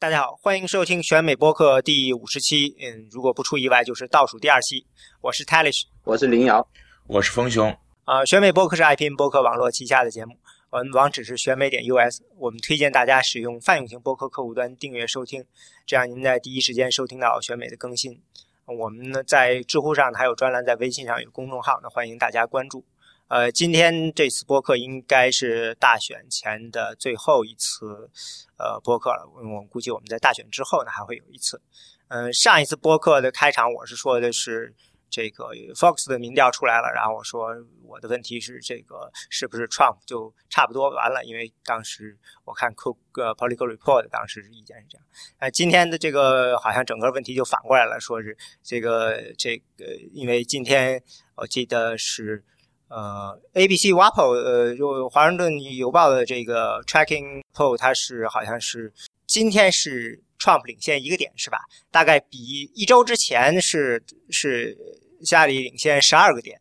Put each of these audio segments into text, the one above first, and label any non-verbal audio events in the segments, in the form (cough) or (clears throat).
大家好，欢迎收听选美播客第五十期。嗯，如果不出意外，就是倒数第二期。我是 Talish，我是林瑶，我是风雄。啊，选美播客是爱拼播客网络旗下的节目。我们网址是选美点 US。我们推荐大家使用泛用型播客客户端订阅收听，这样您在第一时间收听到选美的更新。我们呢，在知乎上还有专栏，在微信上有公众号，那，欢迎大家关注。呃，今天这次播客应该是大选前的最后一次呃播客了。我估计我们在大选之后呢还会有一次。嗯，上一次播客的开场我是说的是这个 Fox 的民调出来了，然后我说我的问题是这个是不是 Trump 就差不多完了，因为当时我看 Cook Political Report 当时意见是这样。呃，今天的这个好像整个问题就反过来了，说是这个这个，因为今天我记得是。呃，ABC WAPO，呃，就华盛顿邮报的这个 tracking poll，它是好像是今天是 Trump 领先一个点，是吧？大概比一周之前是是希拉里领先十二个点。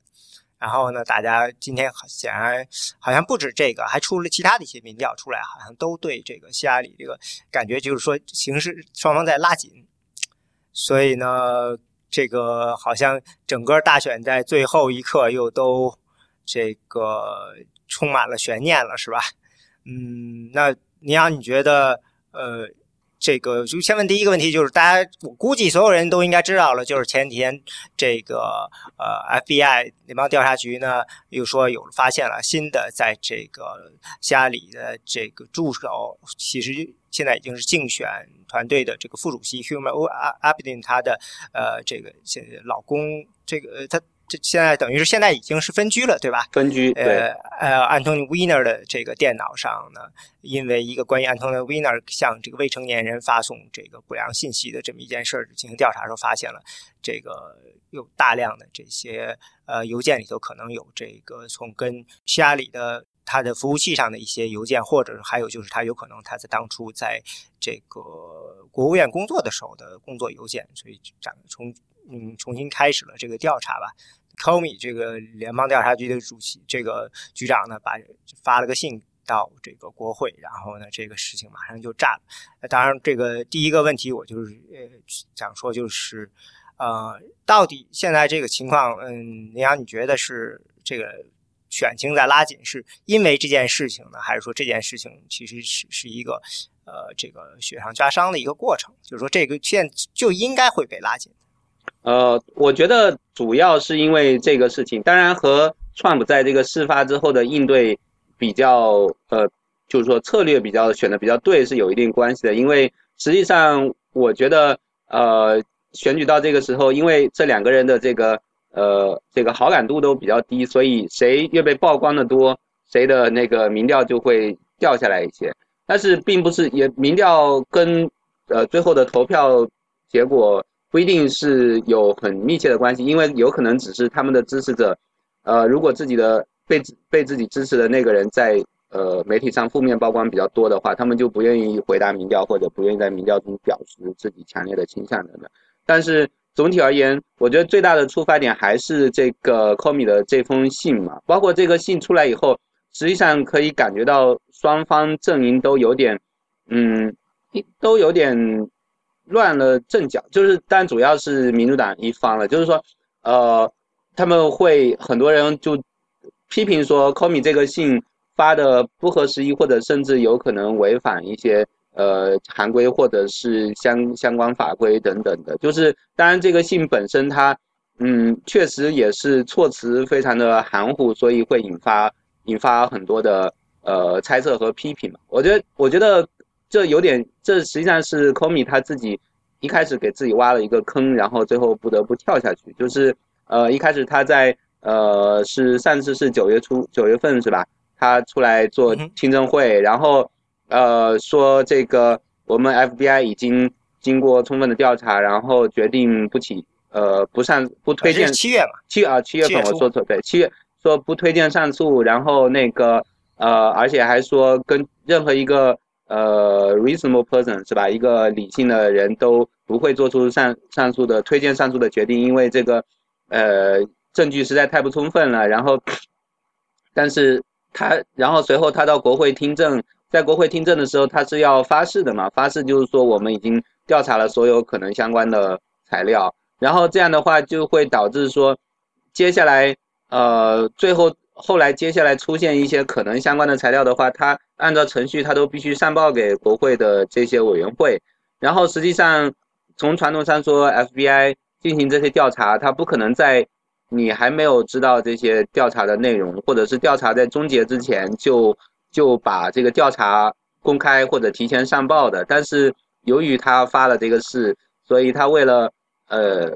然后呢，大家今天显然好像不止这个，还出了其他的一些民调出来，好像都对这个希拉里这个感觉就是说形势双方在拉紧。所以呢，这个好像整个大选在最后一刻又都。这个充满了悬念了，是吧？嗯，那你要你觉得，呃，这个就先问第一个问题，就是大家我估计所有人都应该知道了，就是前几天这个呃 FBI 联邦调查局呢又说有发现了新的，在这个希拉里的这个助手，其实现在已经是竞选团队的这个副主席 Human Abedin 他的呃这个现老公，这个他。这现在等于是现在已经是分居了，对吧？分居。呃呃，Antony Weiner 的这个电脑上呢，因为一个关于 Antony Weiner 向这个未成年人发送这个不良信息的这么一件事儿进行调查时候，发现了这个有大量的这些呃邮件里头可能有这个从跟希拉里的他的服务器上的一些邮件，或者还有就是他有可能他在当初在这个国务院工作的时候的工作邮件，所以展从嗯重新开始了这个调查吧。Comey 这个联邦调查局的主席，这个局长呢，把发了个信到这个国会，然后呢，这个事情马上就炸了。当然，这个第一个问题，我就是呃想说，就是呃，到底现在这个情况，嗯，李阳，你觉得是这个选情在拉紧，是因为这件事情呢，还是说这件事情其实是是一个呃这个雪上加霜的一个过程？就是说，这个现就应该会被拉紧。呃，我觉得主要是因为这个事情，当然和 Trump 在这个事发之后的应对比较，呃，就是说策略比较选的比较对是有一定关系的。因为实际上，我觉得，呃，选举到这个时候，因为这两个人的这个，呃，这个好感度都比较低，所以谁越被曝光的多，谁的那个民调就会掉下来一些。但是并不是，也民调跟，呃，最后的投票结果。不一定是有很密切的关系，因为有可能只是他们的支持者，呃，如果自己的被被自己支持的那个人在呃媒体上负面曝光比较多的话，他们就不愿意回答民调，或者不愿意在民调中表示自己强烈的倾向等等。但是总体而言，我觉得最大的出发点还是这个 c o m 的这封信嘛，包括这个信出来以后，实际上可以感觉到双方阵营都有点，嗯，都有点。乱了阵脚，就是但主要是民主党一方了，就是说，呃，他们会很多人就批评说，Comey 这个信发的不合时宜，或者甚至有可能违反一些呃行规或者是相相关法规等等的。就是当然这个信本身它，嗯，确实也是措辞非常的含糊，所以会引发引发很多的呃猜测和批评嘛。我觉得我觉得。这有点，这实际上是 Comey 他自己一开始给自己挖了一个坑，然后最后不得不跳下去。就是，呃，一开始他在，呃，是上次是九月初九月份是吧？他出来做听证会，然后，呃，说这个我们 FBI 已经经过充分的调查，然后决定不起，呃，不上不推荐。七月嘛？七啊，七月份我说错，对，七月说不推荐上诉，然后那个，呃，而且还说跟任何一个。呃，reasonable person 是吧？一个理性的人都不会做出上上诉的推荐上诉的决定，因为这个呃证据实在太不充分了。然后，但是他然后随后他到国会听证，在国会听证的时候，他是要发誓的嘛？发誓就是说我们已经调查了所有可能相关的材料，然后这样的话就会导致说，接下来呃最后后来接下来出现一些可能相关的材料的话，他按照程序他都必须上报给国会的这些委员会，然后实际上从传统上说，FBI 进行这些调查，他不可能在。你还没有知道这些调查的内容，或者是调查在终结之前就就把这个调查公开或者提前上报的。但是由于他发了这个事，所以他为了呃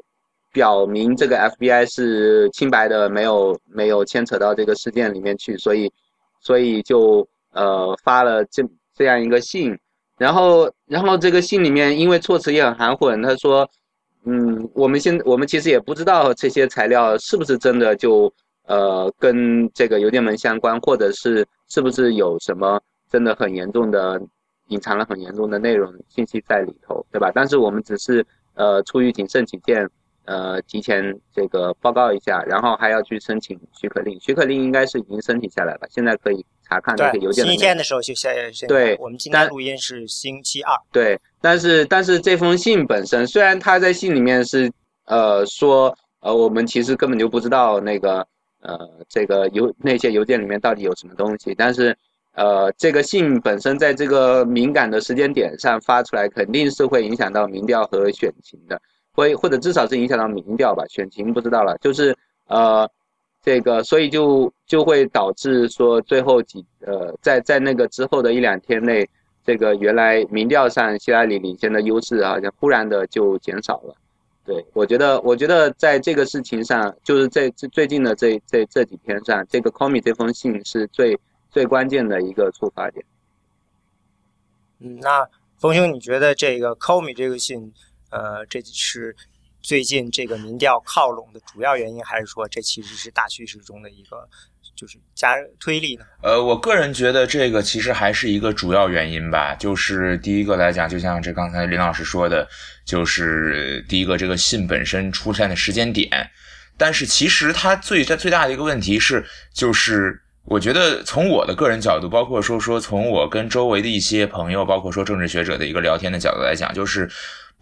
表明这个 FBI 是清白的，没有没有牵扯到这个事件里面去，所以所以就呃发了这这样一个信。然后然后这个信里面因为措辞也很含混，他说。嗯，我们现我们其实也不知道这些材料是不是真的就呃跟这个邮电门相关，或者是是不是有什么真的很严重的隐藏了很严重的内容信息在里头，对吧？但是我们只是呃出于谨慎起见。呃，提前这个报告一下，然后还要去申请许可令。许可令应该是已经申请下来了，现在可以查看这个邮件。星期天的时候就下。对，我们今天录音是星期二。对，但是但是这封信本身，虽然他在信里面是呃说呃我们其实根本就不知道那个呃这个邮那些邮件里面到底有什么东西，但是呃这个信本身在这个敏感的时间点上发出来，肯定是会影响到民调和选情的。会或者至少是影响到民调吧，选情不知道了。就是呃，这个所以就就会导致说最后几呃在在那个之后的一两天内，这个原来民调上希拉里领先的优势好像忽然的就减少了。对我觉得我觉得在这个事情上，就是在最最近的这这这几天上，这个 Comey 这封信是最最关键的一个出发点。嗯，那冯兄，你觉得这个 Comey 这个信？呃，这是最近这个民调靠拢的主要原因，还是说这其实是大趋势中的一个就是加推力呢？呃，我个人觉得这个其实还是一个主要原因吧。就是第一个来讲，就像这刚才林老师说的，就是第一个这个信本身出现的时间点，但是其实它最它最大的一个问题是，就是我觉得从我的个人角度，包括说说从我跟周围的一些朋友，包括说政治学者的一个聊天的角度来讲，就是。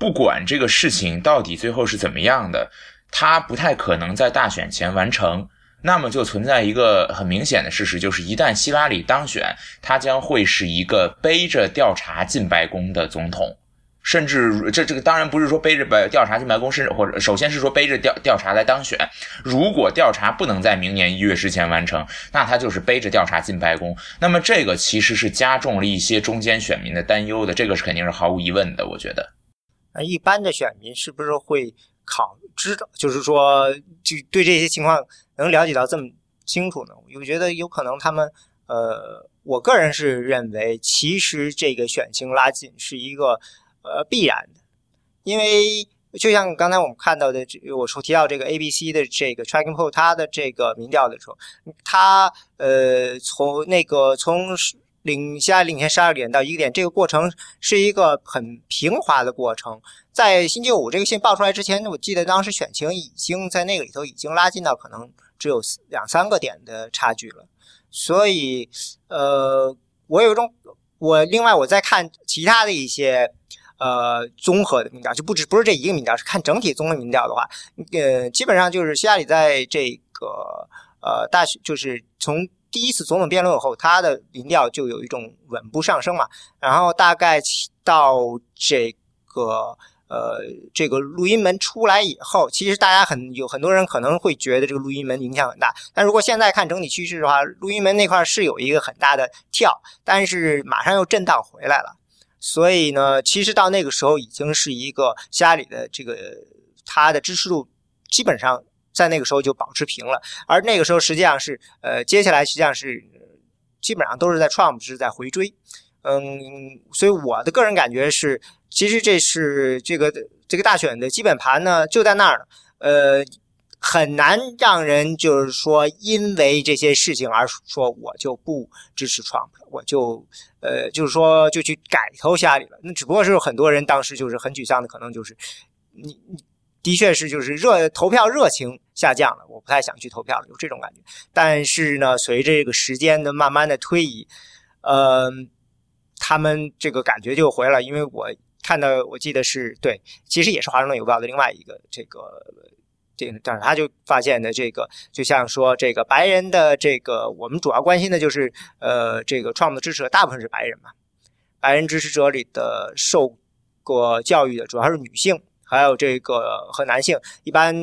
不管这个事情到底最后是怎么样的，他不太可能在大选前完成。那么就存在一个很明显的事实，就是一旦希拉里当选，他将会是一个背着调查进白宫的总统。甚至这这个当然不是说背着白调查进白宫，甚至或者首先是说背着调调查来当选。如果调查不能在明年一月之前完成，那他就是背着调查进白宫。那么这个其实是加重了一些中间选民的担忧的，这个是肯定是毫无疑问的，我觉得。那一般的选民是不是会考知道，就是说，就对这些情况能了解到这么清楚呢？我觉得有可能他们，呃，我个人是认为，其实这个选情拉近是一个呃必然的，因为就像刚才我们看到的，我说提到这个 ABC 的这个 Tracking Poll，它的这个民调的时候，它呃从那个从。领先领先十二点到一个点，这个过程是一个很平滑的过程。在星期五这个信报出来之前，我记得当时选情已经在那个里头已经拉近到可能只有两三个点的差距了。所以，呃，我有一种，我另外我在看其他的一些呃综合的民调，就不止不是这一个民调，是看整体综合民调的话，呃，基本上就是希拉里在这个呃大学就是从。第一次总统辩论以后，他的民调就有一种稳步上升嘛。然后大概到这个呃这个录音门出来以后，其实大家很有很多人可能会觉得这个录音门影响很大。但如果现在看整体趋势的话，录音门那块是有一个很大的跳，但是马上又震荡回来了。所以呢，其实到那个时候已经是一个家里的这个他的支持度基本上。在那个时候就保持平了，而那个时候实际上是，呃，接下来实际上是基本上都是在 Trump 是在回追，嗯，所以我的个人感觉是，其实这是这个这个大选的基本盘呢就在那儿，呃，很难让人就是说因为这些事情而说我就不支持 Trump，我就呃就是说就去改投下里了，那只不过是很多人当时就是很沮丧的，可能就是你你。的确是就是热投票热情下降了，我不太想去投票了，有这种感觉。但是呢，随着这个时间的慢慢的推移，呃，他们这个感觉就回来了，因为我看到我记得是对，其实也是华盛顿邮报的另外一个这个这。但是他就发现的这个，就像说这个白人的这个，我们主要关心的就是，呃，这个 Trump 的支持者大部分是白人嘛，白人支持者里的受过教育的主要是女性，还有这个和男性。一般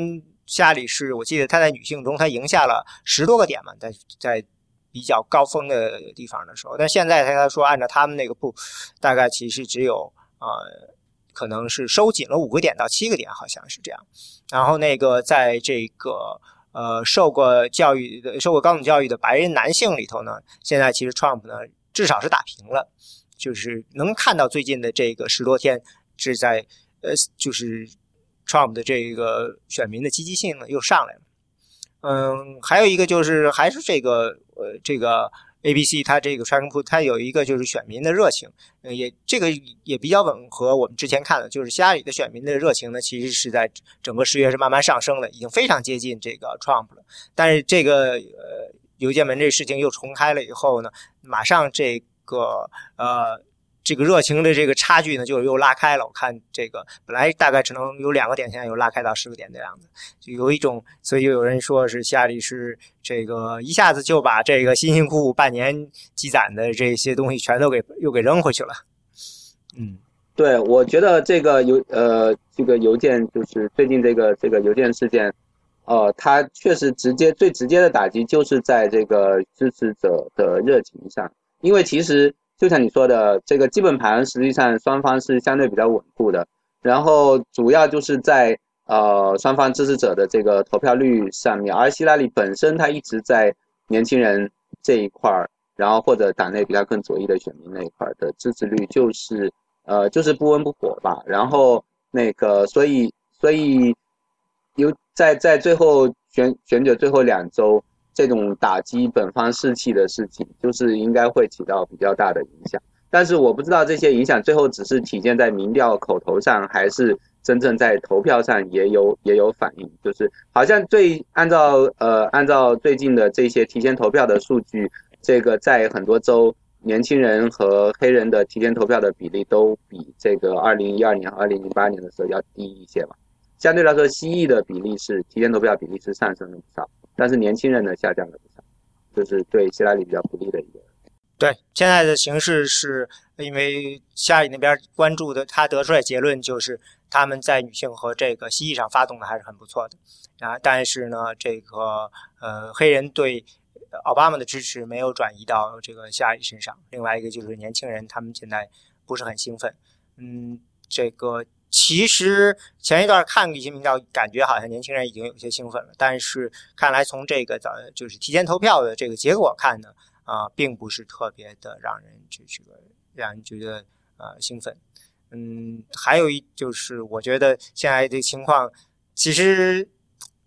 家里是我记得他在女性中他赢下了十多个点嘛，在在比较高峰的地方的时候，但现在他说按照他们那个步，大概其实只有呃。可能是收紧了五个点到七个点，好像是这样。然后那个在这个呃受过教育的、受过高等教育的白人男性里头呢，现在其实 Trump 呢至少是打平了，就是能看到最近的这个十多天是在呃就是 Trump 的这个选民的积极性呢又上来了。嗯，还有一个就是还是这个呃这个。A、B、C，它这个川普它有一个就是选民的热情，也这个也比较吻合我们之前看的，就是希拉里的选民的热情呢，其实是在整个十月是慢慢上升的，已经非常接近这个 Trump 了。但是这个呃邮件门这事情又重开了以后呢，马上这个呃。这个热情的这个差距呢，就又拉开了。我看这个本来大概只能有两个点，现在又拉开到十个点的样子，就有一种，所以就有人说是希拉里是这个一下子就把这个辛辛苦苦半年积攒的这些东西全都给又给扔回去了。嗯，对，我觉得这个邮呃这个邮件就是最近这个这个邮件事件，呃，它确实直接最直接的打击就是在这个支持者的热情上，因为其实。就像你说的，这个基本盘实际上双方是相对比较稳固的，然后主要就是在呃双方支持者的这个投票率上面，而希拉里本身他一直在年轻人这一块儿，然后或者党内比较更左翼的选民那一块儿的支持率就是呃就是不温不火吧，然后那个所以所以有在在最后选选举最后两周。这种打击本方士气的事情，就是应该会起到比较大的影响。但是我不知道这些影响最后只是体现在民调口头上，还是真正在投票上也有也有反应。就是好像最按照呃按照最近的这些提前投票的数据，这个在很多州年轻人和黑人的提前投票的比例都比这个二零一二年和二零零八年的时候要低一些嘛。相对来说，蜥蜴的比例是提前投票比例是上升了不少。但是年轻人呢下降了不少，就是对希拉里比较不利的一个。对，现在的形势是因为希拉里那边关注的，他得出来结论就是他们在女性和这个蜥蜴上发动的还是很不错的啊。但是呢，这个呃黑人对奥巴马的支持没有转移到这个希拉里身上。另外一个就是年轻人他们现在不是很兴奋，嗯，这个。其实前一段看一些民调，感觉好像年轻人已经有些兴奋了。但是看来从这个早就是提前投票的这个结果看呢，啊，并不是特别的让人这这个让人觉得呃兴奋。嗯，还有一就是我觉得现在的情况，其实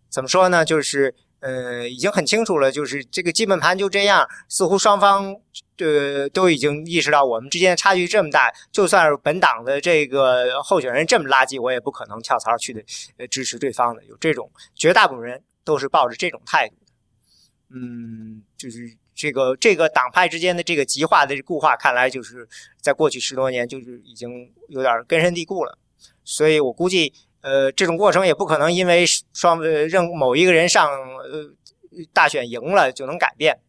怎么说呢，就是。呃，已经很清楚了，就是这个基本盘就这样，似乎双方呃都已经意识到我们之间的差距这么大，就算是本党的这个候选人这么垃圾，我也不可能跳槽去的呃支持对方的，有这种绝大部分人都是抱着这种态度的。嗯，就是这个这个党派之间的这个极化的固化，看来就是在过去十多年就是已经有点根深蒂固了，所以我估计。呃，这种过程也不可能因为双呃任某一个人上呃大选赢了就能改变，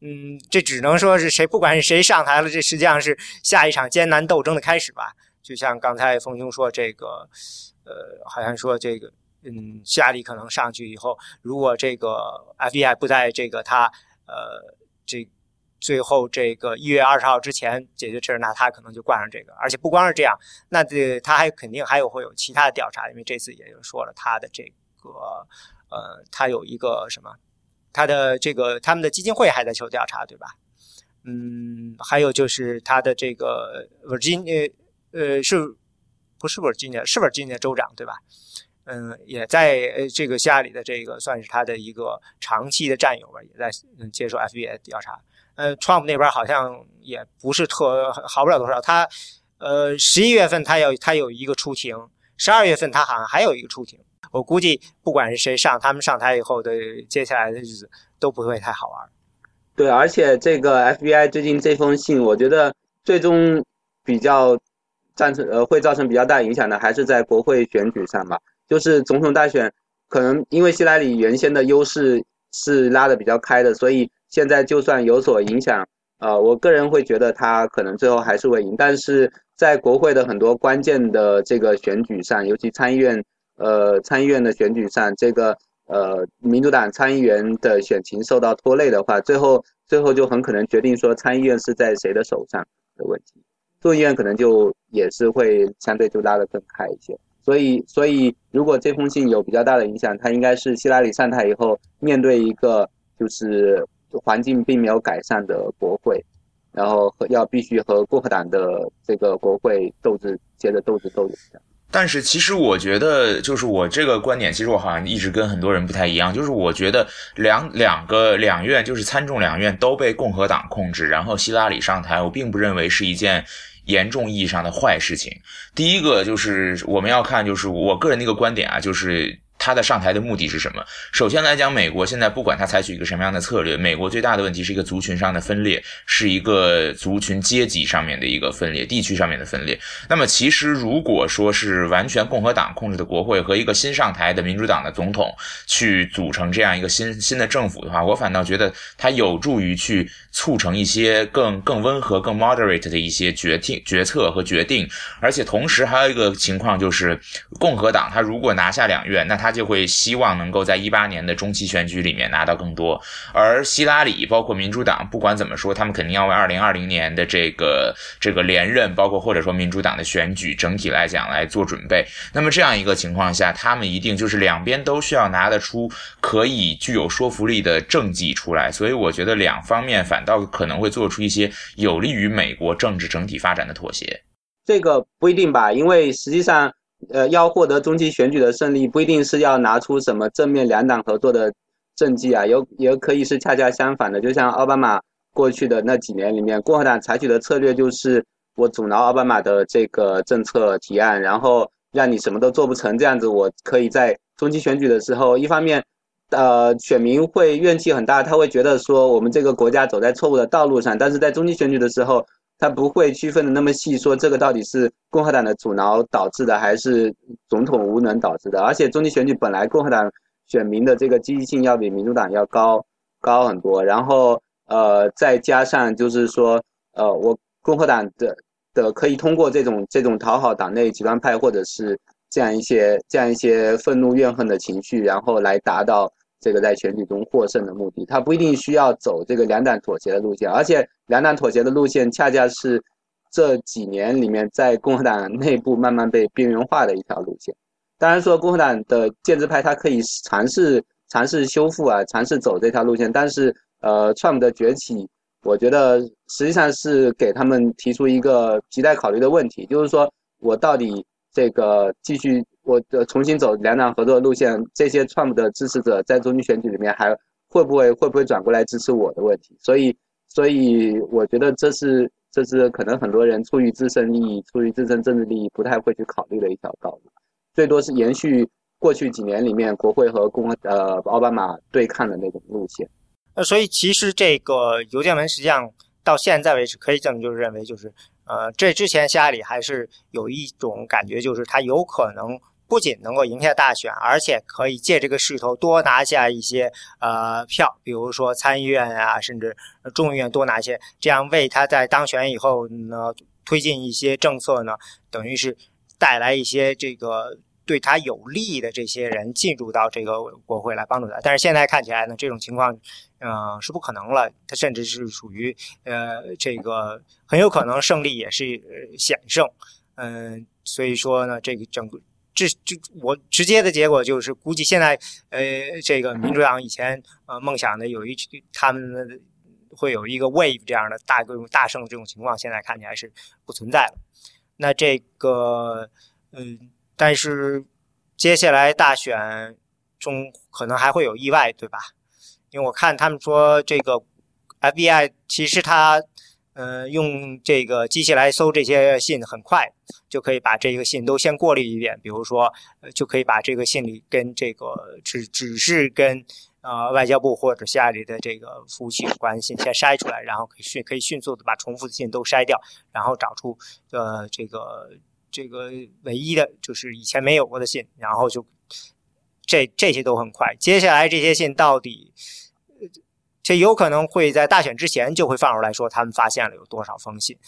嗯，这只能说是谁不管是谁上台了，这实际上是下一场艰难斗争的开始吧。就像刚才冯兄说，这个呃，好像说这个嗯，希拉里可能上去以后，如果这个 FBI 不在这个他呃这。最后这个一月二十号之前解决这事，那他可能就挂上这个。而且不光是这样，那这他还肯定还有会有其他的调查，因为这次也就说了他的这个呃，他有一个什么，他的这个他们的基金会还在求调查，对吧？嗯，还有就是他的这个 Virginia 呃是不是 Virginia 是 Virgin 州长对吧？嗯，也在呃这个下里的这个算是他的一个长期的战友吧，也在嗯接受 FBI 调查。呃，Trump 那边好像也不是特好不了多少。他，呃，十一月份他有他有一个出庭，十二月份他好像还有一个出庭。我估计不管是谁上，他们上台以后的接下来的日子都不会太好玩。对，而且这个 FBI 最近这封信，我觉得最终比较赞成呃会造成比较大影响的，还是在国会选举上吧。就是总统大选，可能因为希拉里原先的优势是拉的比较开的，所以现在就算有所影响，呃，我个人会觉得他可能最后还是会赢。但是在国会的很多关键的这个选举上，尤其参议院呃参议院的选举上，这个。呃，民主党参议员的选情受到拖累的话，最后最后就很可能决定说参议院是在谁的手上的问题，众议院可能就也是会相对就拉得更开一些。所以，所以如果这封信有比较大的影响，它应该是希拉里上台以后面对一个就是环境并没有改善的国会，然后和要必须和共和党的这个国会斗智，接着斗智斗勇。但是其实我觉得，就是我这个观点，其实我好像一直跟很多人不太一样。就是我觉得两两个两院，就是参众两院都被共和党控制，然后希拉里上台，我并不认为是一件严重意义上的坏事情。第一个就是我们要看，就是我个人的一个观点啊，就是。他的上台的目的是什么？首先来讲，美国现在不管他采取一个什么样的策略，美国最大的问题是一个族群上的分裂，是一个族群阶级上面的一个分裂，地区上面的分裂。那么，其实如果说是完全共和党控制的国会和一个新上台的民主党的总统去组成这样一个新新的政府的话，我反倒觉得它有助于去促成一些更更温和、更 moderate 的一些决定、决策和决定。而且同时还有一个情况就是，共和党他如果拿下两院，那他。他就会希望能够在一八年的中期选举里面拿到更多，而希拉里包括民主党，不管怎么说，他们肯定要为二零二零年的这个这个连任，包括或者说民主党的选举整体来讲来做准备。那么这样一个情况下，他们一定就是两边都需要拿得出可以具有说服力的政绩出来。所以我觉得两方面反倒可能会做出一些有利于美国政治整体发展的妥协。这个不一定吧，因为实际上。呃，要获得中期选举的胜利，不一定是要拿出什么正面两党合作的政绩啊，有也可以是恰恰相反的。就像奥巴马过去的那几年里面，共和党采取的策略就是我阻挠奥巴马的这个政策提案，然后让你什么都做不成，这样子我可以在中期选举的时候，一方面，呃，选民会怨气很大，他会觉得说我们这个国家走在错误的道路上，但是在中期选举的时候。他不会区分的那么细，说这个到底是共和党的阻挠导致的，还是总统无能导致的？而且中期选举本来共和党选民的这个积极性要比民主党要高高很多，然后呃再加上就是说呃我共和党的的可以通过这种这种讨好党内极端派或者是这样一些这样一些愤怒怨恨的情绪，然后来达到。这个在选举中获胜的目的，他不一定需要走这个两党妥协的路线，而且两党妥协的路线恰恰是这几年里面在共和党内部慢慢被边缘化的一条路线。当然说共和党的建制派他可以尝试尝试修复啊，尝试走这条路线，但是呃，Trump 的崛起，我觉得实际上是给他们提出一个亟待考虑的问题，就是说我到底这个继续。我的重新走两党合作路线，这些 Trump 的支持者在中期选举里面还会不会会不会转过来支持我的问题？所以，所以我觉得这是这是可能很多人出于自身利益、出于自身政治利益不太会去考虑的一条道路，最多是延续过去几年里面国会和共和呃奥巴马对抗的那种路线。那所以其实这个邮件门实际上到现在为止可以这么就是认为就是，呃，这之前希拉里还是有一种感觉，就是他有可能。不仅能够赢下大选，而且可以借这个势头多拿下一些呃票，比如说参议院啊，甚至众议院多拿一些，这样为他在当选以后呢推进一些政策呢，等于是带来一些这个对他有利的这些人进入到这个国会来帮助他。但是现在看起来呢，这种情况嗯是不可能了，他甚至是属于呃这个很有可能胜利也是险胜，嗯，所以说呢，这个整个。这就我直接的结果就是，估计现在，呃，这个民主党以前呃梦想的有一他们会有一个 wave 这样的大规模大胜这种情况，现在看起来是不存在了。那这个，嗯，但是接下来大选中可能还会有意外，对吧？因为我看他们说这个 FBI 其实他他。呃，用这个机器来搜这些信，很快就可以把这个信都先过滤一遍。比如说，呃，就可以把这个信里跟这个只只是跟呃外交部或者下里的这个服务器有关系先筛出来，然后可以迅可以迅速的把重复的信都筛掉，然后找出呃这个这个唯一的就是以前没有过的信，然后就这这些都很快。接下来这些信到底？这有可能会在大选之前就会放出来说他们发现了有多少封信，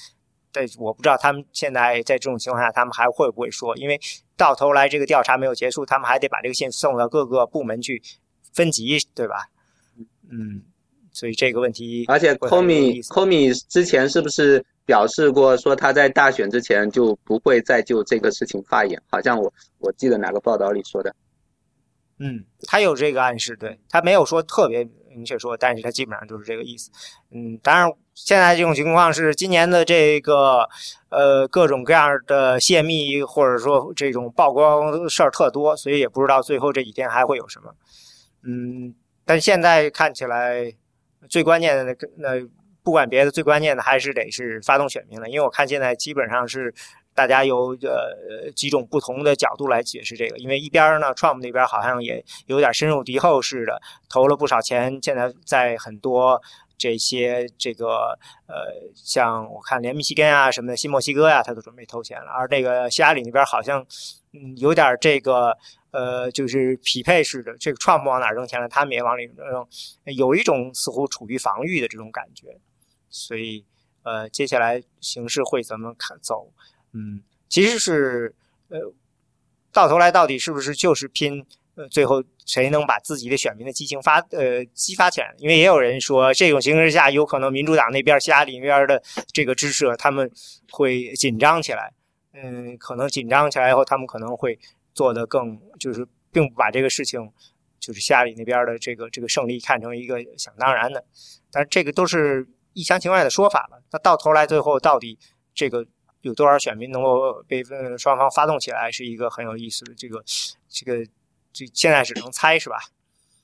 但我不知道他们现在在这种情况下他们还会不会说，因为到头来这个调查没有结束，他们还得把这个信送到各个部门去分级，对吧？嗯，所以这个问题，而且 Comey Comey 之前是不是表示过说他在大选之前就不会再就这个事情发言？好像我我记得哪个报道里说的。嗯，他有这个暗示，对他没有说特别明明确说，但是他基本上就是这个意思。嗯，当然现在这种情况是今年的这个呃各种各样的泄密或者说这种曝光事儿特多，所以也不知道最后这几天还会有什么。嗯，但现在看起来最关键的那那不管别的，最关键的还是得是发动选民了，因为我看现在基本上是。大家有呃几种不同的角度来解释这个，因为一边呢，Trump 那边好像也有点深入敌后似的，投了不少钱，现在在很多这些这个呃，像我看连密西根啊什么的，新墨西哥呀，他都准备投钱了。而那个希拉里那边好像嗯有点这个呃，就是匹配似的，这个 Trump 往哪扔钱了，他们也往里扔，有一种似乎处于防御的这种感觉。所以呃，接下来形势会怎么看走？嗯，其实是，呃，到头来到底是不是就是拼，呃，最后谁能把自己的选民的激情发，呃，激发起来？因为也有人说，这种形势下，有可能民主党那边、希拉里那边的这个支持者他们会紧张起来，嗯，可能紧张起来以后，他们可能会做的更，就是并不把这个事情，就是希拉里那边的这个这个胜利看成一个想当然的，但是这个都是一厢情愿的说法了。那到头来最后到底这个？有多少选民能够被双方发动起来，是一个很有意思的这个这个这现在只能猜是吧？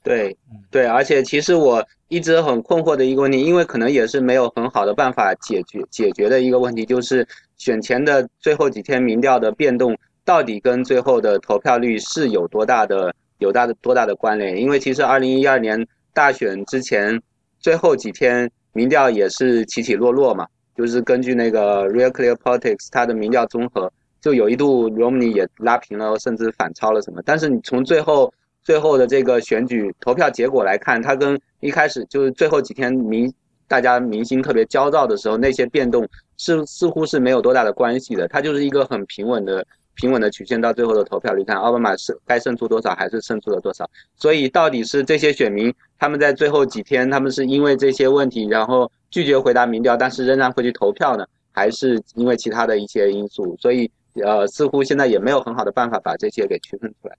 对，对，而且其实我一直很困惑的一个问题，因为可能也是没有很好的办法解决解决的一个问题，就是选前的最后几天民调的变动到底跟最后的投票率是有多大的有大的多大的关联？因为其实二零一二年大选之前最后几天民调也是起起落落嘛。就是根据那个 Real Clear Politics，它的民调综合就有一度 Romney 也拉平了，甚至反超了什么。但是你从最后最后的这个选举投票结果来看，它跟一开始就是最后几天民大家民心特别焦躁的时候那些变动是似乎是没有多大的关系的。它就是一个很平稳的平稳的曲线到最后的投票率，看奥巴马是该胜出多少还是胜出了多少。所以到底是这些选民他们在最后几天他们是因为这些问题然后。拒绝回答民调，但是仍然会去投票呢？还是因为其他的一些因素？所以，呃，似乎现在也没有很好的办法把这些给区分出来。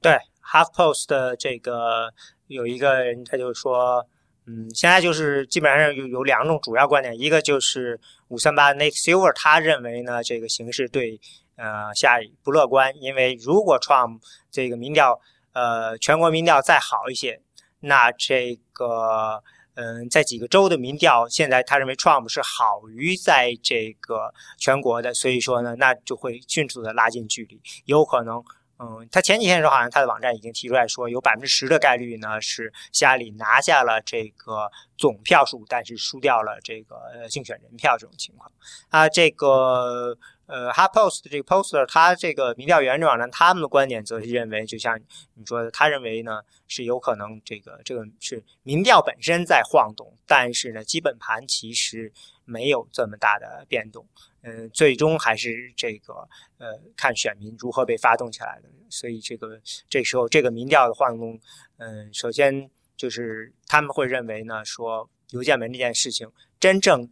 对，HuffPost 的这个有一个人，他就说，嗯，现在就是基本上有有两种主要观点，一个就是五三八 Nick Silver，他认为呢，这个形势对呃下不乐观，因为如果 Trump 这个民调，呃，全国民调再好一些，那这个。嗯，在几个州的民调，现在他认为 Trump 是好于在这个全国的，所以说呢，那就会迅速的拉近距离，有可能，嗯，他前几天的时候好像他的网站已经提出来说，有百分之十的概率呢是希拉里拿下了这个总票数，但是输掉了这个竞选人票这种情况，啊，这个。呃，HuffPost 这个 Poster，他这个民调员网站，他们的观点则是认为，就像你说的，他认为呢是有可能这个这个是民调本身在晃动，但是呢基本盘其实没有这么大的变动。嗯，最终还是这个呃看选民如何被发动起来的。所以这个这时候这个民调的晃动，嗯，首先就是他们会认为呢说邮件门这件事情真正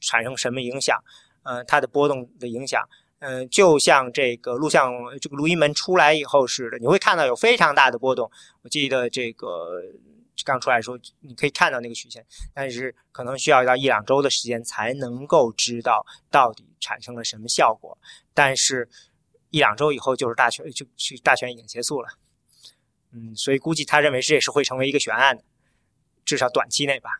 产生什么影响。呃，它的波动的影响，嗯，就像这个录像这个录音门出来以后似的，你会看到有非常大的波动。我记得这个刚出来的时候，你可以看到那个曲线，但是可能需要到一两周的时间才能够知道到底产生了什么效果。但是，一两周以后就是大选，就去大选已经结束了。嗯，所以估计他认为这也是会成为一个悬案的，至少短期内吧。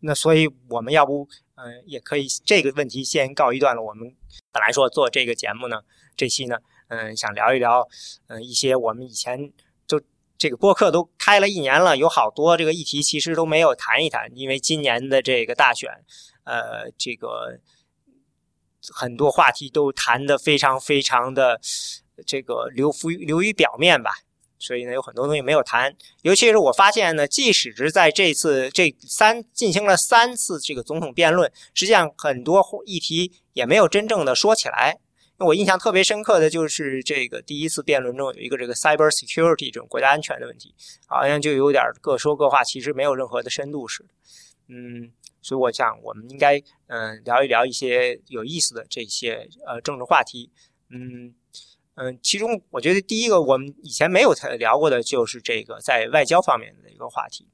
那所以我们要不，嗯，也可以这个问题先告一段落。我们本来说做这个节目呢，这期呢，嗯，想聊一聊，嗯，一些我们以前就这个播客都开了一年了，有好多这个议题其实都没有谈一谈，因为今年的这个大选，呃，这个很多话题都谈的非常非常的这个流浮流于表面吧。所以呢，有很多东西没有谈，尤其是我发现呢，即使是在这次这三进行了三次这个总统辩论，实际上很多议题也没有真正的说起来。我印象特别深刻的就是这个第一次辩论中有一个这个 cyber security 这种国家安全的问题，好像就有点各说各话，其实没有任何的深度似的。嗯，所以我想我们应该嗯聊一聊一些有意思的这些呃政治话题，嗯。嗯，其中我觉得第一个我们以前没有聊过的就是这个在外交方面的一个话题。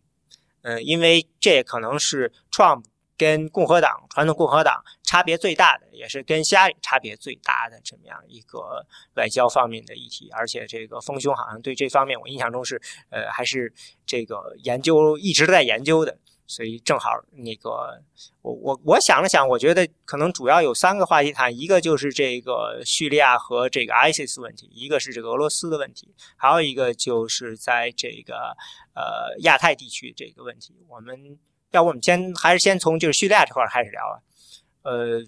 嗯，因为这可能是 Trump 跟共和党传统共和党差别最大的，也是跟希拉里差别最大的这么样一个外交方面的议题。而且这个丰兄好像对这方面，我印象中是呃还是这个研究一直在研究的。所以正好那个，我我我想了想，我觉得可能主要有三个话题谈，一个就是这个叙利亚和这个 ISIS 问题，一个是这个俄罗斯的问题，还有一个就是在这个呃亚太地区这个问题。我们要不我们先还是先从就是叙利亚这块开始聊啊？呃，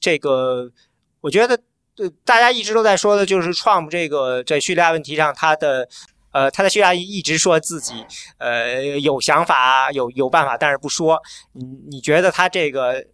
这个我觉得呃大家一直都在说的就是 Trump 这个在叙利亚问题上他的。呃，他在叙利亚一直说自己呃有想法、有有办法，但是不说。你你觉得他这个，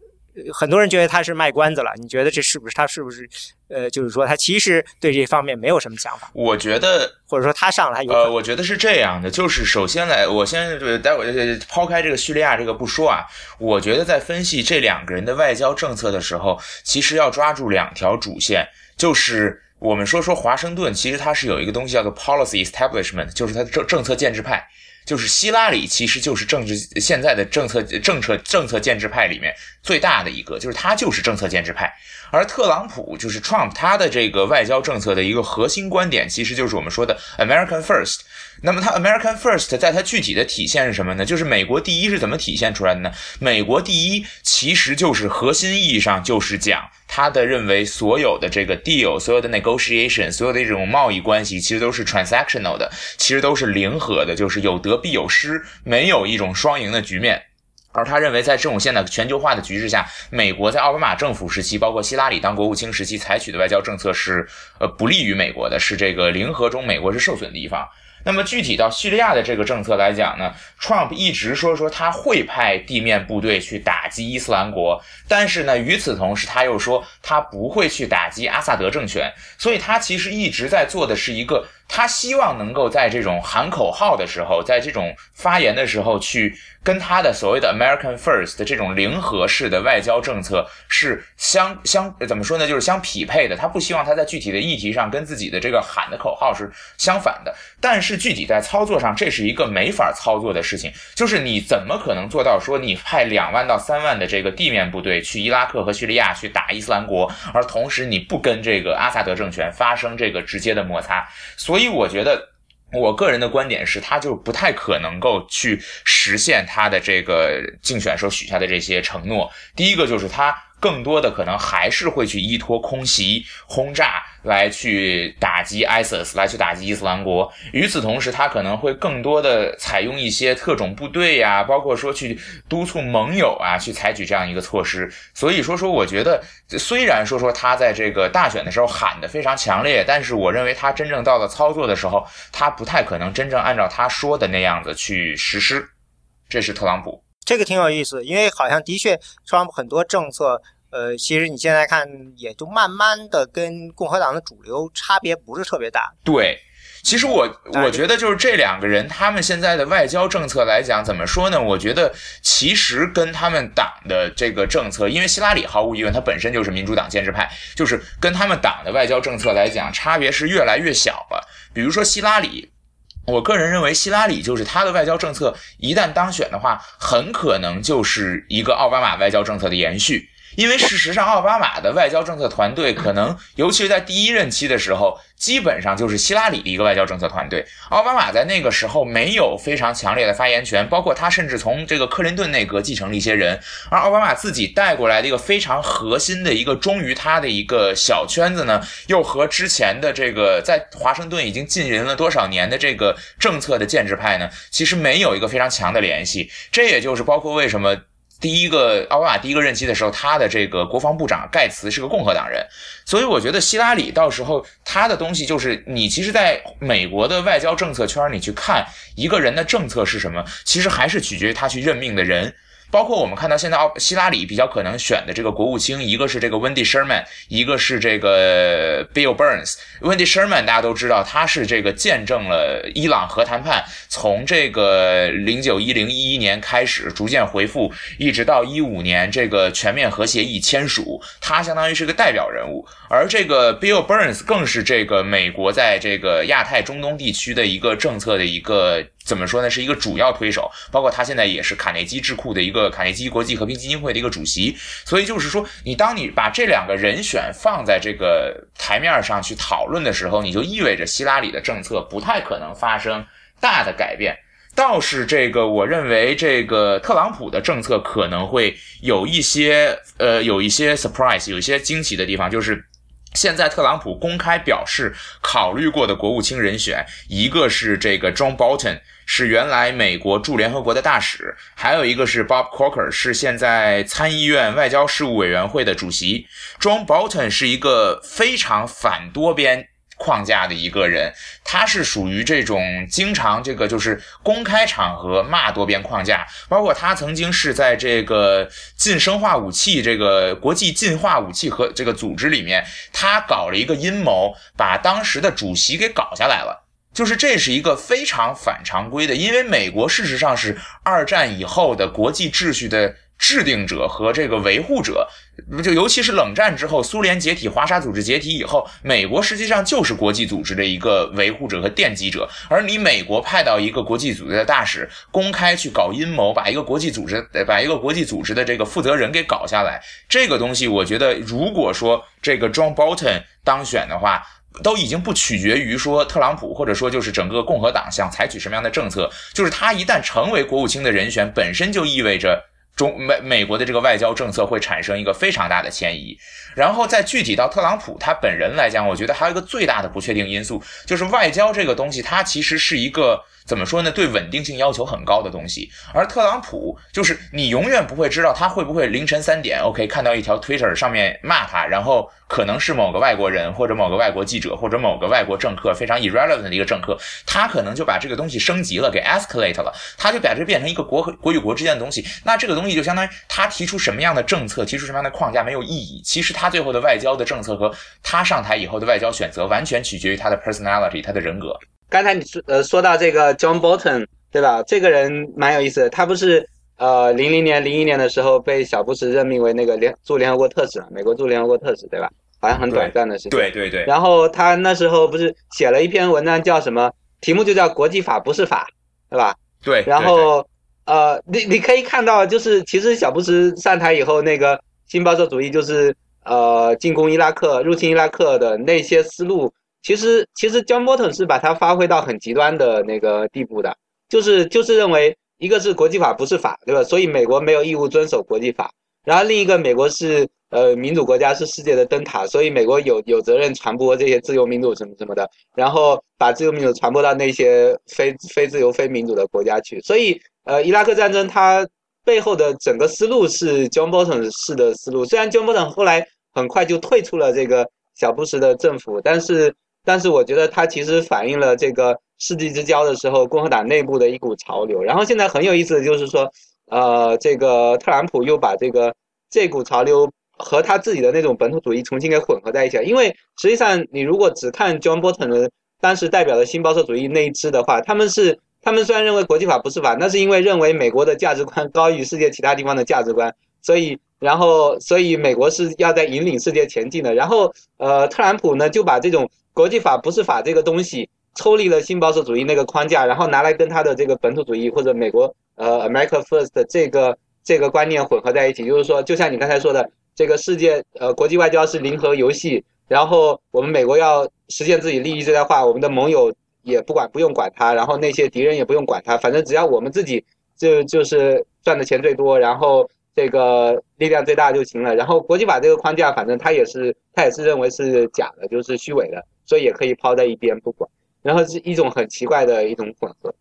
很多人觉得他是卖关子了。你觉得这是不是他是不是呃，就是说他其实对这方面没有什么想法？我觉得，或者说他上来有呃，我觉得是这样的，就是首先来，我先待会儿抛开这个叙利亚这个不说啊，我觉得在分析这两个人的外交政策的时候，其实要抓住两条主线，就是。我们说说华盛顿，其实它是有一个东西叫做 policy establishment，就是它的政政策建制派，就是希拉里其实就是政治现在的政策政策政策建制派里面最大的一个，就是他就是政策建制派，而特朗普就是 Trump，他的这个外交政策的一个核心观点，其实就是我们说的 American First。那么，它 American First 在它具体的体现是什么呢？就是美国第一是怎么体现出来的呢？美国第一其实就是核心意义上就是讲他的认为所有的这个 deal，所有的 negotiation，所有的这种贸易关系其实都是 transactional 的，其实都是零和的，就是有得必有失，没有一种双赢的局面。而他认为，在这种现在全球化的局势下，美国在奥巴马政府时期，包括希拉里当国务卿时期采取的外交政策是呃不利于美国的，是这个零和中美国是受损的一方。那么具体到叙利亚的这个政策来讲呢，Trump 一直说说他会派地面部队去打击伊斯兰国，但是呢，与此同时他又说他不会去打击阿萨德政权，所以他其实一直在做的是一个。他希望能够在这种喊口号的时候，在这种发言的时候，去跟他的所谓的 American First 的这种零和式的外交政策是相相怎么说呢？就是相匹配的。他不希望他在具体的议题上跟自己的这个喊的口号是相反的。但是具体在操作上，这是一个没法操作的事情。就是你怎么可能做到说你派两万到三万的这个地面部队去伊拉克和叙利亚去打伊斯兰国，而同时你不跟这个阿萨德政权发生这个直接的摩擦？所以所以我觉得，我个人的观点是，他就不太可能够去实现他的这个竞选时候许下的这些承诺。第一个就是他。更多的可能还是会去依托空袭、轰炸来去打击 ISIS，来去打击伊斯兰国。与此同时，他可能会更多的采用一些特种部队呀，包括说去督促盟友啊，去采取这样一个措施。所以说说，我觉得虽然说说他在这个大选的时候喊的非常强烈，但是我认为他真正到了操作的时候，他不太可能真正按照他说的那样子去实施。这是特朗普。这个挺有意思，因为好像的确，特朗普很多政策，呃，其实你现在看，也就慢慢的跟共和党的主流差别不是特别大。对，其实我我觉得就是这两个人，他们现在的外交政策来讲，怎么说呢？我觉得其实跟他们党的这个政策，因为希拉里毫无疑问，他本身就是民主党建制派，就是跟他们党的外交政策来讲，差别是越来越小了。比如说希拉里。我个人认为，希拉里就是他的外交政策一旦当选的话，很可能就是一个奥巴马外交政策的延续。因为事实上，奥巴马的外交政策团队可能，(laughs) 尤其是在第一任期的时候，基本上就是希拉里的一个外交政策团队。奥巴马在那个时候没有非常强烈的发言权，包括他甚至从这个克林顿内阁继承了一些人，而奥巴马自己带过来的一个非常核心的一个忠于他的一个小圈子呢，又和之前的这个在华盛顿已经浸淫了多少年的这个政策的建制派呢，其实没有一个非常强的联系。这也就是包括为什么。第一个奥巴马第一个任期的时候，他的这个国防部长盖茨是个共和党人，所以我觉得希拉里到时候他的东西就是，你其实在美国的外交政策圈你去看一个人的政策是什么，其实还是取决于他去任命的人。包括我们看到现在奥希拉里比较可能选的这个国务卿，一个是这个 Wendy Sherman，一个是这个 Bill Burns。Wendy Sherman 大家都知道，他是这个见证了伊朗核谈判从这个零九一零一一年开始逐渐回复，一直到一五年这个全面核协议签署，他相当于是个代表人物。而这个 Bill Burns 更是这个美国在这个亚太中东地区的一个政策的一个。怎么说呢？是一个主要推手，包括他现在也是卡内基智库的一个卡内基国际和平基金会的一个主席。所以就是说，你当你把这两个人选放在这个台面上去讨论的时候，你就意味着希拉里的政策不太可能发生大的改变。倒是这个，我认为这个特朗普的政策可能会有一些呃，有一些 surprise，有一些惊奇的地方，就是。现在特朗普公开表示考虑过的国务卿人选，一个是这个 John Bolton，是原来美国驻联合国的大使；还有一个是 Bob Corker，是现在参议院外交事务委员会的主席。John Bolton 是一个非常反多边。框架的一个人，他是属于这种经常这个就是公开场合骂多边框架，包括他曾经是在这个禁生化武器这个国际禁化武器和这个组织里面，他搞了一个阴谋，把当时的主席给搞下来了。就是这是一个非常反常规的，因为美国事实上是二战以后的国际秩序的。制定者和这个维护者，就尤其是冷战之后，苏联解体、华沙组织解体以后，美国实际上就是国际组织的一个维护者和奠基者。而你美国派到一个国际组织的大使，公开去搞阴谋，把一个国际组织、把一个国际组织的这个负责人给搞下来，这个东西，我觉得，如果说这个 John Bolton 当选的话，都已经不取决于说特朗普，或者说就是整个共和党想采取什么样的政策，就是他一旦成为国务卿的人选，本身就意味着。中美美国的这个外交政策会产生一个非常大的迁移，然后再具体到特朗普他本人来讲，我觉得还有一个最大的不确定因素，就是外交这个东西，它其实是一个。怎么说呢？对稳定性要求很高的东西，而特朗普就是你永远不会知道他会不会凌晨三点，OK 看到一条 Twitter 上面骂他，然后可能是某个外国人或者某个外国记者或者某个外国政客非常 irrelevant 的一个政客，他可能就把这个东西升级了，给 escalate 了，他就把这变成一个国和国与国之间的东西。那这个东西就相当于他提出什么样的政策，提出什么样的框架没有意义。其实他最后的外交的政策和他上台以后的外交选择，完全取决于他的 personality，他的人格。刚才你说呃说到这个 John Bolton 对吧？这个人蛮有意思的，他不是呃零零年零一年的时候被小布什任命为那个联驻联合国特使，美国驻联合国特使对吧？好像很短暂的时间。对对对。然后他那时候不是写了一篇文章，叫什么？题目就叫“国际法不是法”，对吧？对。然后呃，你你可以看到，就是其实小布什上台以后，那个新保守主义就是呃进攻伊拉克、入侵伊拉克的那些思路。其实，其实 John Bolton 是把它发挥到很极端的那个地步的，就是就是认为一个是国际法不是法，对吧？所以美国没有义务遵守国际法。然后另一个，美国是呃民主国家，是世界的灯塔，所以美国有有责任传播这些自由民主什么什么的，然后把自由民主传播到那些非非自由非民主的国家去。所以，呃，伊拉克战争它背后的整个思路是 John Bolton 式的思路。虽然 John Bolton 后来很快就退出了这个小布什的政府，但是。但是我觉得它其实反映了这个世纪之交的时候，共和党内部的一股潮流。然后现在很有意思的就是说，呃，这个特朗普又把这个这股潮流和他自己的那种本土主义重新给混合在一起了。因为实际上你如果只看 John Bolton 的当时代表的新保守主义那一支的话，他们是他们虽然认为国际法不是法，那是因为认为美国的价值观高于世界其他地方的价值观，所以然后所以美国是要在引领世界前进的。然后呃，特朗普呢就把这种国际法不是法这个东西抽离了新保守主义那个框架，然后拿来跟他的这个本土主义或者美国呃 America First 这个这个观念混合在一起，就是说，就像你刚才说的，这个世界呃国际外交是零和游戏，然后我们美国要实现自己利益最大化，我们的盟友也不管不用管他，然后那些敌人也不用管他，反正只要我们自己就就是赚的钱最多，然后这个力量最大就行了。然后国际法这个框架，反正他也是他也是认为是假的，就是虚伪的，所以也可以抛在一边不管。然后是一种很奇怪的一种混合。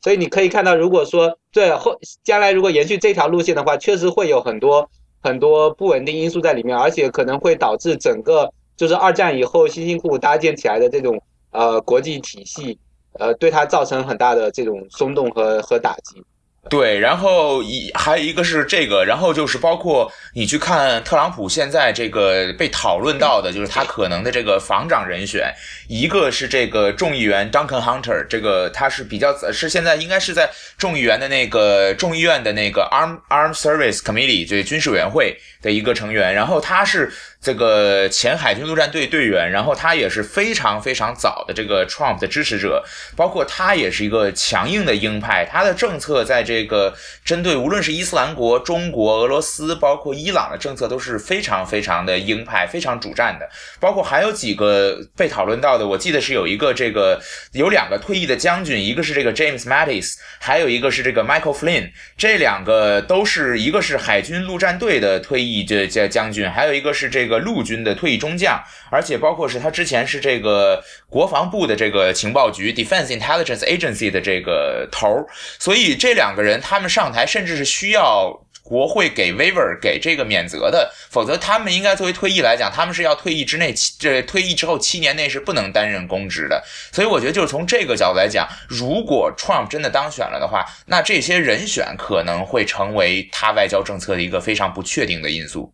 所以你可以看到，如果说对后将来如果延续这条路线的话，确实会有很多很多不稳定因素在里面，而且可能会导致整个就是二战以后辛辛苦苦搭建起来的这种呃国际体系，呃对它造成很大的这种松动和和打击。对，然后一还有一个是这个，然后就是包括你去看特朗普现在这个被讨论到的，就是他可能的这个防长人选，一个是这个众议员 Duncan Hunter，这个他是比较是现在应该是在众议员的那个众议院的那个 Arm Arm Service Committee 就是军事委员会的一个成员，然后他是。这个前海军陆战队队员，然后他也是非常非常早的这个 Trump 的支持者，包括他也是一个强硬的鹰派，他的政策在这个针对无论是伊斯兰国、中国、俄罗斯，包括伊朗的政策都是非常非常的鹰派，非常主战的。包括还有几个被讨论到的，我记得是有一个这个有两个退役的将军，一个是这个 James Mattis，还有一个是这个 Michael Flynn，这两个都是一个是海军陆战队的退役这这将军，还有一个是这个。陆军的退役中将，而且包括是他之前是这个国防部的这个情报局 （Defense Intelligence Agency） 的这个头所以这两个人他们上台，甚至是需要国会给 waiver 给这个免责的，否则他们应该作为退役来讲，他们是要退役之内这退役之后七年内是不能担任公职的。所以我觉得就是从这个角度来讲，如果 Trump 真的当选了的话，那这些人选可能会成为他外交政策的一个非常不确定的因素。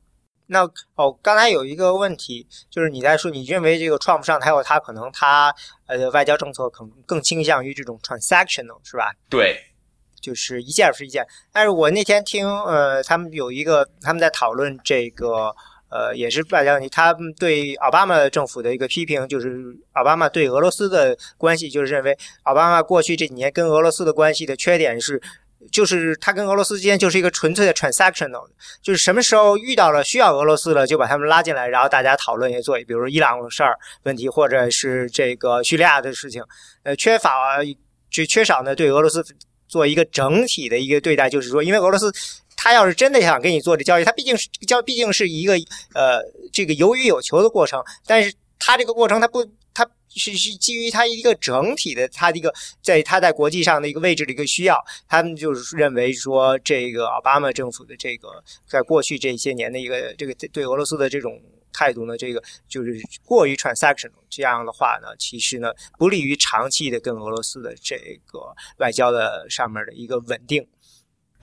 那哦，刚才有一个问题，就是你在说，你认为这个 Trump 上台后，他可能他呃外交政策可能更倾向于这种 transactional，是吧？对，就是一件是一件。但是我那天听呃，他们有一个他们在讨论这个呃，也是外交问题，他们对奥巴马政府的一个批评，就是奥巴马对俄罗斯的关系，就是认为奥巴马过去这几年跟俄罗斯的关系的缺点是。就是他跟俄罗斯之间就是一个纯粹的 transactional，就是什么时候遇到了需要俄罗斯了，就把他们拉进来，然后大家讨论一些做，比如伊朗事儿问题，或者是这个叙利亚的事情，呃，缺乏就缺少呢对俄罗斯做一个整体的一个对待，就是说，因为俄罗斯他要是真的想跟你做这交易，他毕竟是交，毕竟是一个呃这个有予有求的过程，但是他这个过程他不。他是是基于他一个整体的，他的一个在他在国际上的一个位置的一个需要，他们就是认为说，这个奥巴马政府的这个在过去这些年的一个这个对俄罗斯的这种态度呢，这个就是过于 transaction，这样的话呢，其实呢不利于长期的跟俄罗斯的这个外交的上面的一个稳定。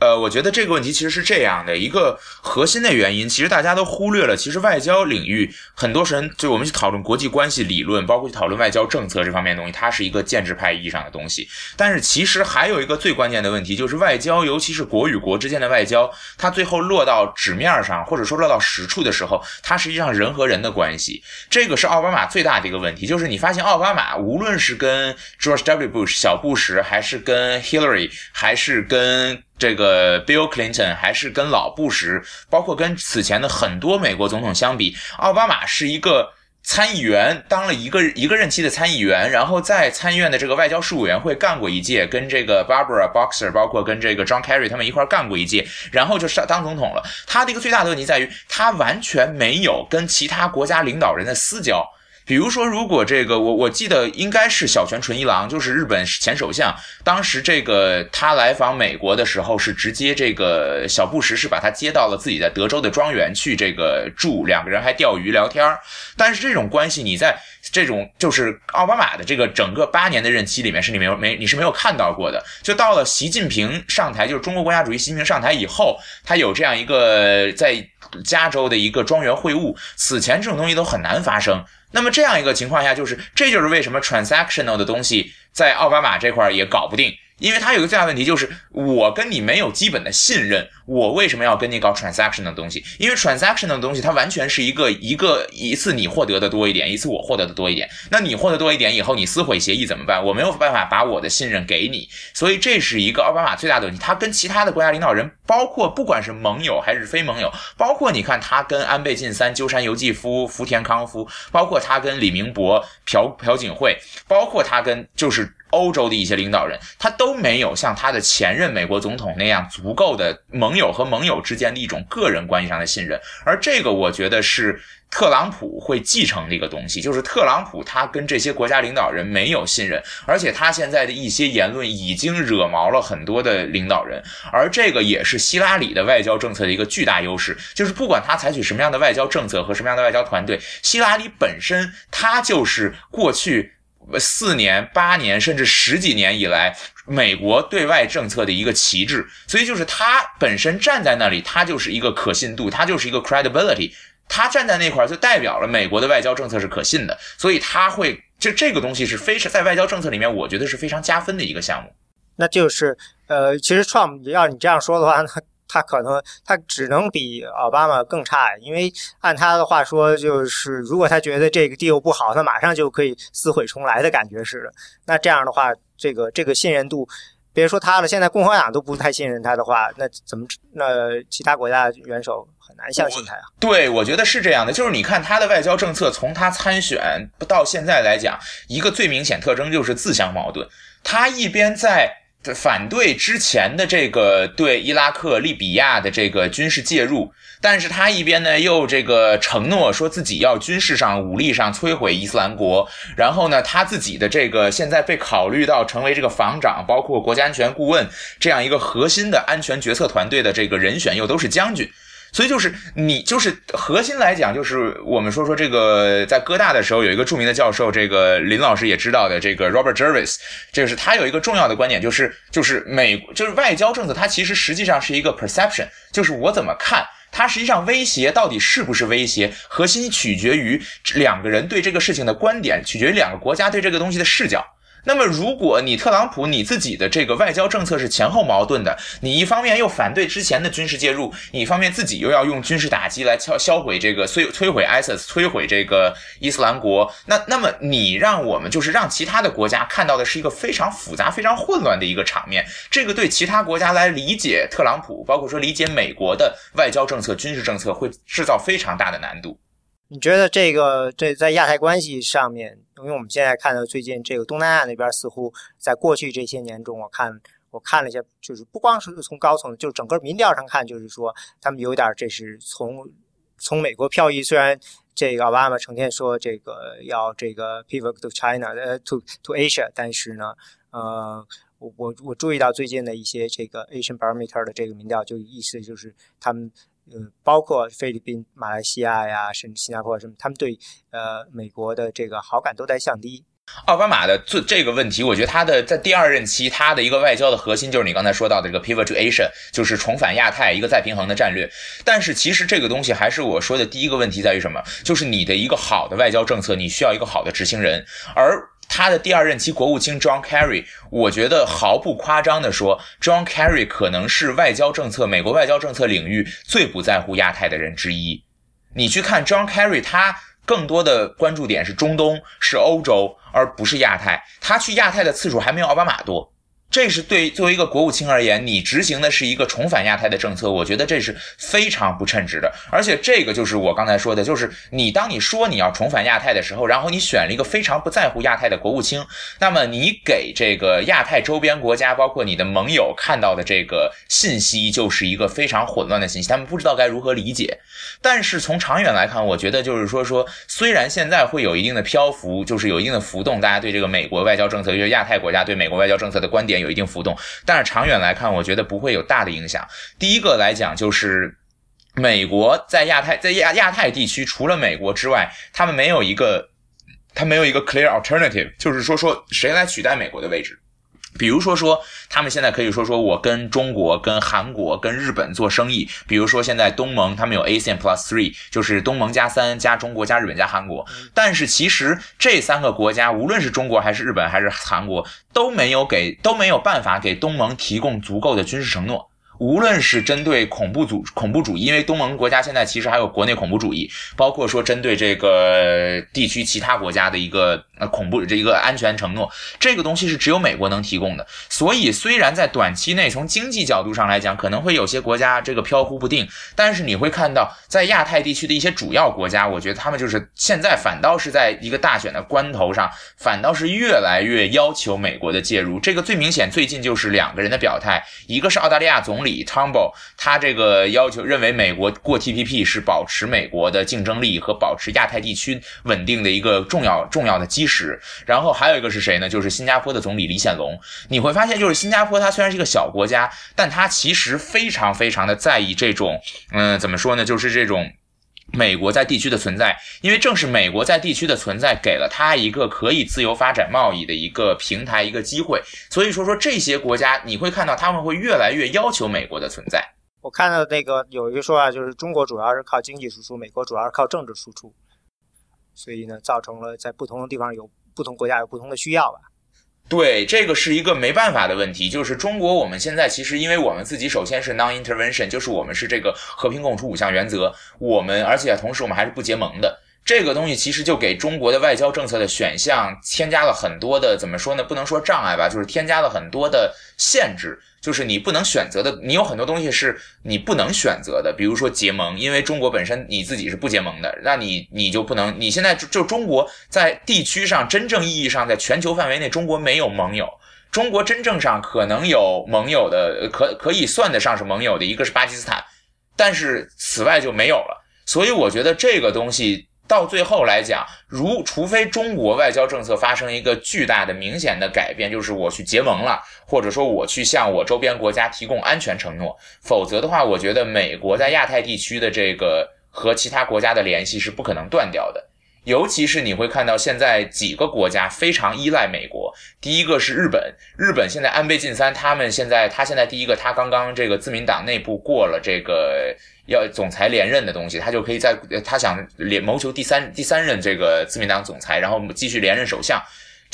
呃，我觉得这个问题其实是这样的一个核心的原因，其实大家都忽略了。其实外交领域，很多人就我们去讨论国际关系理论，包括去讨论外交政策这方面的东西，它是一个建制派意义上的东西。但是其实还有一个最关键的问题，就是外交，尤其是国与国之间的外交，它最后落到纸面上，或者说落到实处的时候，它实际上人和人的关系。这个是奥巴马最大的一个问题，就是你发现奥巴马无论是跟 George W. Bush 小布什，还是跟 Hillary，还是跟这个 Bill Clinton 还是跟老布什，包括跟此前的很多美国总统相比，奥巴马是一个参议员，当了一个一个任期的参议员，然后在参议院的这个外交事务委员会干过一届，跟这个 Barbara Boxer，包括跟这个 John Kerry 他们一块干过一届，然后就上当总统了。他的一个最大的问题在于，他完全没有跟其他国家领导人的私交。比如说，如果这个我我记得应该是小泉纯一郎，就是日本前首相，当时这个他来访美国的时候，是直接这个小布什是把他接到了自己在德州的庄园去这个住，两个人还钓鱼聊天儿但是这种关系，你在这种就是奥巴马的这个整个八年的任期里面是你没有没你是没有看到过的。就到了习近平上台，就是中国国家主席习近平上台以后，他有这样一个在加州的一个庄园会晤，此前这种东西都很难发生。那么这样一个情况下，就是这就是为什么 transactional 的东西在奥巴马这块也搞不定，因为它有一个最大问题，就是我跟你没有基本的信任，我为什么要跟你搞 transaction 的东西？因为 transaction 的东西，它完全是一个一个一次你获得的多一点，一次我获得的多一点。那你获得多一点以后，你撕毁协议怎么办？我没有办法把我的信任给你，所以这是一个奥巴马最大的问题。他跟其他的国家领导人，包括不管是盟友还是非盟友，包括你看他跟安倍晋三、鸠山由纪夫、福田康夫，包括他跟李明博、朴朴槿惠，包括他跟就是。欧洲的一些领导人，他都没有像他的前任美国总统那样足够的盟友和盟友之间的一种个人关系上的信任，而这个我觉得是特朗普会继承的一个东西，就是特朗普他跟这些国家领导人没有信任，而且他现在的一些言论已经惹毛了很多的领导人，而这个也是希拉里的外交政策的一个巨大优势，就是不管他采取什么样的外交政策和什么样的外交团队，希拉里本身他就是过去。四年、八年，甚至十几年以来，美国对外政策的一个旗帜，所以就是他本身站在那里，他就是一个可信度，他就是一个 credibility，他站在那块儿就代表了美国的外交政策是可信的，所以他会就这个东西是非常在外交政策里面，我觉得是非常加分的一个项目。那就是呃，其实 Trump 要你这样说的话，那。他可能他只能比奥巴马更差，因为按他的话说，就是如果他觉得这个 deal 不好，他马上就可以撕毁重来的感觉似的。那这样的话，这个这个信任度，别说他了，现在共和党都不太信任他的话，那怎么那其他国家元首很难相信他呀？对，我觉得是这样的，就是你看他的外交政策，从他参选到现在来讲，一个最明显特征就是自相矛盾。他一边在。反对之前的这个对伊拉克、利比亚的这个军事介入，但是他一边呢又这个承诺说自己要军事上、武力上摧毁伊斯兰国，然后呢他自己的这个现在被考虑到成为这个防长，包括国家安全顾问这样一个核心的安全决策团队的这个人选又都是将军。所以就是你就是核心来讲，就是我们说说这个在哥大的时候有一个著名的教授，这个林老师也知道的，这个 Robert Jervis，这个是他有一个重要的观点，就是就是美就是外交政策，它其实实际上是一个 perception，就是我怎么看它，实际上威胁到底是不是威胁，核心取决于两个人对这个事情的观点，取决于两个国家对这个东西的视角。那么，如果你特朗普你自己的这个外交政策是前后矛盾的，你一方面又反对之前的军事介入，你一方面自己又要用军事打击来敲销毁这个摧摧毁 ISIS，摧毁这个伊斯兰国，那那么你让我们就是让其他的国家看到的是一个非常复杂、非常混乱的一个场面，这个对其他国家来理解特朗普，包括说理解美国的外交政策、军事政策，会制造非常大的难度。你觉得这个这在亚太关系上面？因为我们现在看到最近这个东南亚那边似乎在过去这些年中，我看我看了一下，就是不光是从高层，就整个民调上看，就是说他们有点这是从从美国漂移。虽然这个奥巴马成天说这个要这个 pivot to China，呃，to to Asia，但是呢，呃，我我我注意到最近的一些这个 Asian Barometer 的这个民调，就意思就是他们。嗯，包括菲律宾、马来西亚呀，甚至新加坡什么，他们对呃美国的这个好感都在降低。奥巴马的这这个问题，我觉得他的在第二任期，他的一个外交的核心就是你刚才说到的这个 pivot to Asia，就是重返亚太，一个再平衡的战略。但是其实这个东西还是我说的第一个问题在于什么？就是你的一个好的外交政策，你需要一个好的执行人，而。他的第二任期国务卿 John Kerry，我觉得毫不夸张地说，John Kerry 可能是外交政策美国外交政策领域最不在乎亚太的人之一。你去看 John Kerry，他更多的关注点是中东，是欧洲，而不是亚太。他去亚太的次数还没有奥巴马多。这是对作为一个国务卿而言，你执行的是一个重返亚太的政策，我觉得这是非常不称职的。而且这个就是我刚才说的，就是你当你说你要重返亚太的时候，然后你选了一个非常不在乎亚太的国务卿，那么你给这个亚太周边国家，包括你的盟友看到的这个信息，就是一个非常混乱的信息，他们不知道该如何理解。但是从长远来看，我觉得就是说说，虽然现在会有一定的漂浮，就是有一定的浮动，大家对这个美国外交政策，就是亚太国家对美国外交政策的观点。有一定浮动，但是长远来看，我觉得不会有大的影响。第一个来讲，就是美国在亚太，在亚亚太地区，除了美国之外，他们没有一个，他没有一个 clear alternative，就是说说谁来取代美国的位置。比如说说，他们现在可以说说我跟中国、跟韩国、跟日本做生意。比如说现在东盟他们有 ASEAN Plus Three，就是东盟加三加中国加日本加韩国。但是其实这三个国家，无论是中国还是日本还是韩国，都没有给都没有办法给东盟提供足够的军事承诺。无论是针对恐怖组恐怖主义，因为东盟国家现在其实还有国内恐怖主义，包括说针对这个地区其他国家的一个呃恐怖这一个安全承诺，这个东西是只有美国能提供的。所以虽然在短期内从经济角度上来讲，可能会有些国家这个飘忽不定，但是你会看到在亚太地区的一些主要国家，我觉得他们就是现在反倒是在一个大选的关头上，反倒是越来越要求美国的介入。这个最明显，最近就是两个人的表态，一个是澳大利亚总理。t u m b l e 他这个要求认为美国过 TPP 是保持美国的竞争力和保持亚太地区稳定的一个重要重要的基历史。然后还有一个是谁呢？就是新加坡的总理李显龙。你会发现，就是新加坡它虽然是一个小国家，但它其实非常非常的在意这种，嗯，怎么说呢？就是这种。美国在地区的存在，因为正是美国在地区的存在，给了他一个可以自由发展贸易的一个平台、一个机会。所以说，说这些国家，你会看到他们会越来越要求美国的存在。我看到那个有一个说法，就是中国主要是靠经济输出，美国主要是靠政治输出，所以呢，造成了在不同的地方有不同国家有不同的需要吧。对，这个是一个没办法的问题。就是中国，我们现在其实，因为我们自己首先是 non-intervention，就是我们是这个和平共处五项原则，我们而且同时我们还是不结盟的。这个东西其实就给中国的外交政策的选项添加了很多的，怎么说呢？不能说障碍吧，就是添加了很多的限制。就是你不能选择的，你有很多东西是你不能选择的，比如说结盟，因为中国本身你自己是不结盟的，那你你就不能，你现在就中国在地区上真正意义上在全球范围内，中国没有盟友，中国真正上可能有盟友的，可可以算得上是盟友的一个是巴基斯坦，但是此外就没有了，所以我觉得这个东西。到最后来讲，如除非中国外交政策发生一个巨大的、明显的改变，就是我去结盟了，或者说我去向我周边国家提供安全承诺，否则的话，我觉得美国在亚太地区的这个和其他国家的联系是不可能断掉的。尤其是你会看到现在几个国家非常依赖美国，第一个是日本，日本现在安倍晋三他们现在他现在第一个他刚刚这个自民党内部过了这个。要总裁连任的东西，他就可以在他想连谋求第三第三任这个自民党总裁，然后继续连任首相。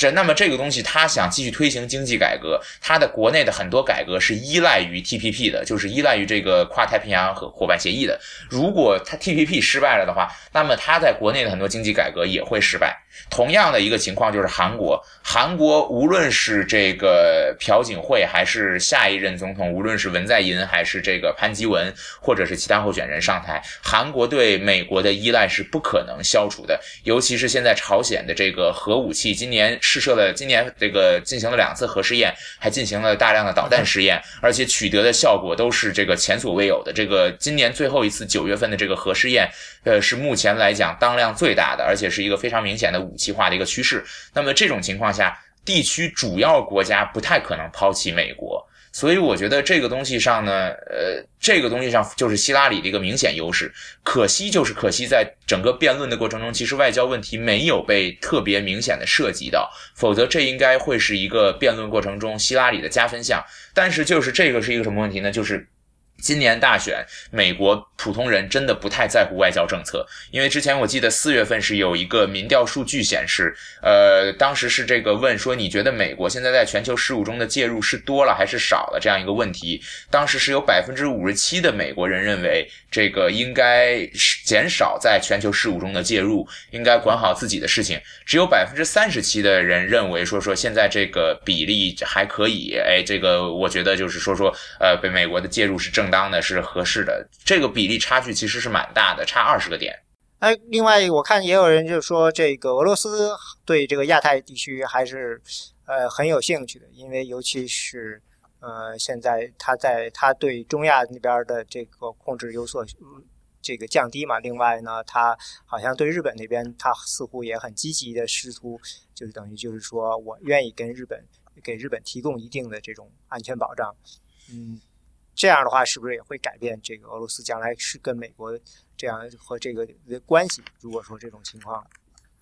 这那么这个东西，他想继续推行经济改革，他的国内的很多改革是依赖于 TPP 的，就是依赖于这个跨太平洋和伙伴协议的。如果他 TPP 失败了的话，那么他在国内的很多经济改革也会失败。同样的一个情况就是韩国，韩国无论是这个朴槿惠，还是下一任总统，无论是文在寅还是这个潘基文，或者是其他候选人上台，韩国对美国的依赖是不可能消除的。尤其是现在朝鲜的这个核武器，今年试射了，今年这个进行了两次核试验，还进行了大量的导弹试验，而且取得的效果都是这个前所未有的。这个今年最后一次九月份的这个核试验，呃，是目前来讲当量最大的，而且是一个非常明显的。武器化的一个趋势，那么这种情况下，地区主要国家不太可能抛弃美国，所以我觉得这个东西上呢，呃，这个东西上就是希拉里的一个明显优势。可惜就是可惜，在整个辩论的过程中，其实外交问题没有被特别明显的涉及到，否则这应该会是一个辩论过程中希拉里的加分项。但是就是这个是一个什么问题呢？就是。今年大选，美国普通人真的不太在乎外交政策，因为之前我记得四月份是有一个民调数据显示，呃，当时是这个问说你觉得美国现在在全球事务中的介入是多了还是少了这样一个问题，当时是有百分之五十七的美国人认为这个应该减少在全球事务中的介入，应该管好自己的事情，只有百分之三十七的人认为说说现在这个比例还可以，哎，这个我觉得就是说说呃，被美国的介入是正。当的是合适的，这个比例差距其实是蛮大的，差二十个点。哎，另外我看也有人就说，这个俄罗斯对这个亚太地区还是呃很有兴趣的，因为尤其是呃现在他在他对中亚那边的这个控制有所这个降低嘛。另外呢，他好像对日本那边他似乎也很积极的试图，就是等于就是说我愿意跟日本给日本提供一定的这种安全保障，嗯。这样的话，是不是也会改变这个俄罗斯将来是跟美国这样和这个的关系？如果说这种情况，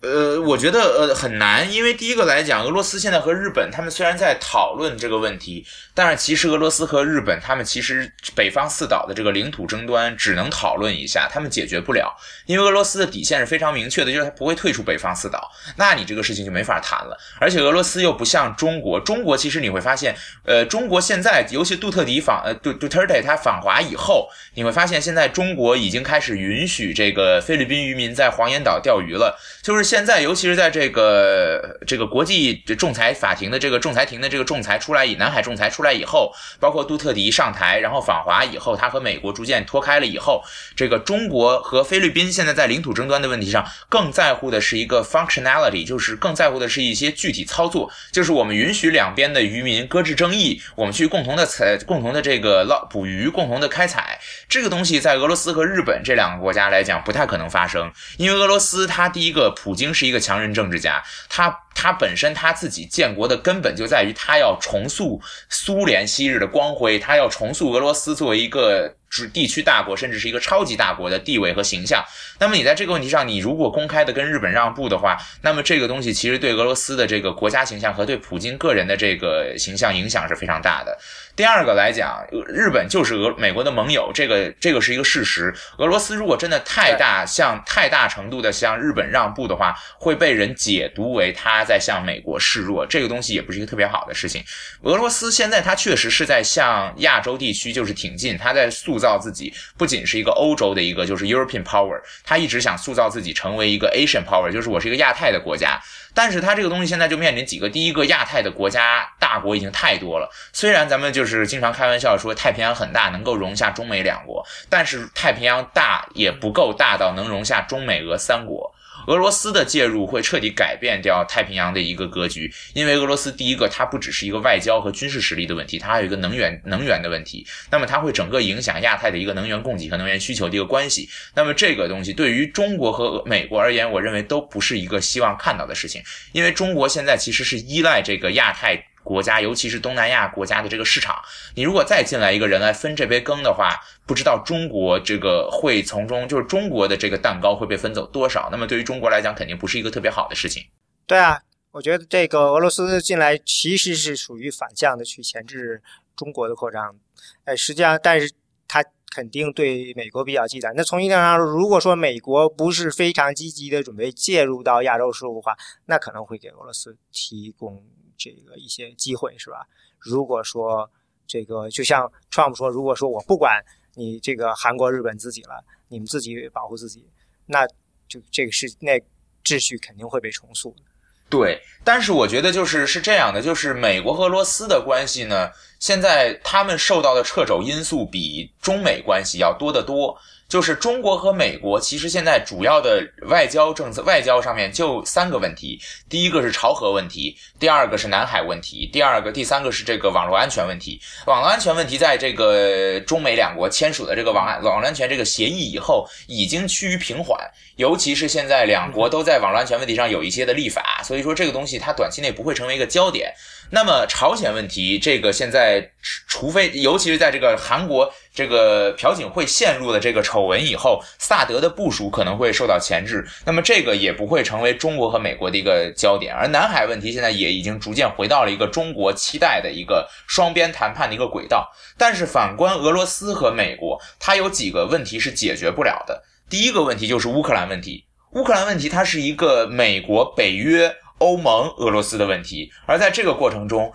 呃，我觉得呃很难，因为第一个来讲，俄罗斯现在和日本他们虽然在讨论这个问题，但是其实俄罗斯和日本他们其实北方四岛的这个领土争端只能讨论一下，他们解决不了，因为俄罗斯的底线是非常明确的，就是他不会退出北方四岛，那你这个事情就没法谈了。而且俄罗斯又不像中国，中国其实你会发现，呃，中国现在尤其杜特迪访呃杜杜特尔他访华以后，你会发现现在中国已经开始允许这个菲律宾渔民在黄岩岛钓鱼了，就是。现在，尤其是在这个这个国际仲裁法庭的这个仲裁庭的这个仲裁出来以南海仲裁出来以后，包括杜特迪上台，然后访华以后，他和美国逐渐脱开了以后，这个中国和菲律宾现在在领土争端的问题上，更在乎的是一个 functionality，就是更在乎的是一些具体操作，就是我们允许两边的渔民搁置争议，我们去共同的采、共同的这个捞捕鱼、共同的开采，这个东西在俄罗斯和日本这两个国家来讲不太可能发生，因为俄罗斯它第一个普。已经是一个强人政治家，他他本身他自己建国的根本就在于他要重塑苏联昔日的光辉，他要重塑俄罗斯作为一个地区大国，甚至是一个超级大国的地位和形象。那么你在这个问题上，你如果公开的跟日本让步的话，那么这个东西其实对俄罗斯的这个国家形象和对普京个人的这个形象影响是非常大的。第二个来讲，日本就是俄美国的盟友，这个这个是一个事实。俄罗斯如果真的太大向太大程度的向日本让步的话，会被人解读为他在向美国示弱，这个东西也不是一个特别好的事情。俄罗斯现在它确实是在向亚洲地区就是挺进，它在塑造自己，不仅是一个欧洲的一个就是 European power，他一直想塑造自己成为一个 Asian power，就是我是一个亚太的国家。但是它这个东西现在就面临几个，第一个亚太的国家大国已经太多了，虽然咱们就是经常开玩笑说太平洋很大，能够容下中美两国，但是太平洋大也不够大到能容下中美俄三国。俄罗斯的介入会彻底改变掉太平洋的一个格局，因为俄罗斯第一个，它不只是一个外交和军事实力的问题，它还有一个能源能源的问题。那么它会整个影响亚太的一个能源供给和能源需求的一个关系。那么这个东西对于中国和美国而言，我认为都不是一个希望看到的事情，因为中国现在其实是依赖这个亚太。国家，尤其是东南亚国家的这个市场，你如果再进来一个人来分这杯羹的话，不知道中国这个会从中，就是中国的这个蛋糕会被分走多少？那么对于中国来讲，肯定不是一个特别好的事情。对啊，我觉得这个俄罗斯进来其实是属于反向的去钳制中国的扩张。哎，实际上，但是他肯定对美国比较忌惮。那从一定上说，如果说美国不是非常积极的准备介入到亚洲事务的话，那可能会给俄罗斯提供。这个一些机会是吧？如果说这个就像 Trump 说，如果说我不管你这个韩国、日本自己了，你们自己保护自己，那就这个是那秩序肯定会被重塑。对，但是我觉得就是是这样的，就是美国和俄罗斯的关系呢，现在他们受到的掣肘因素比中美关系要多得多。就是中国和美国，其实现在主要的外交政策、外交上面就三个问题：第一个是朝核问题，第二个是南海问题，第二个、第三个是这个网络安全问题。网络安全问题在这个中美两国签署的这个网网络安全这个协议以后，已经趋于平缓。尤其是现在两国都在网络安全问题上有一些的立法，所以说这个东西它短期内不会成为一个焦点。那么朝鲜问题，这个现在除非，尤其是在这个韩国这个朴槿惠陷入了这个丑闻以后，萨德的部署可能会受到钳制，那么这个也不会成为中国和美国的一个焦点。而南海问题现在也已经逐渐回到了一个中国期待的一个双边谈判的一个轨道。但是反观俄罗斯和美国，它有几个问题是解决不了的。第一个问题就是乌克兰问题，乌克兰问题它是一个美国、北约。欧盟、俄罗斯的问题，而在这个过程中，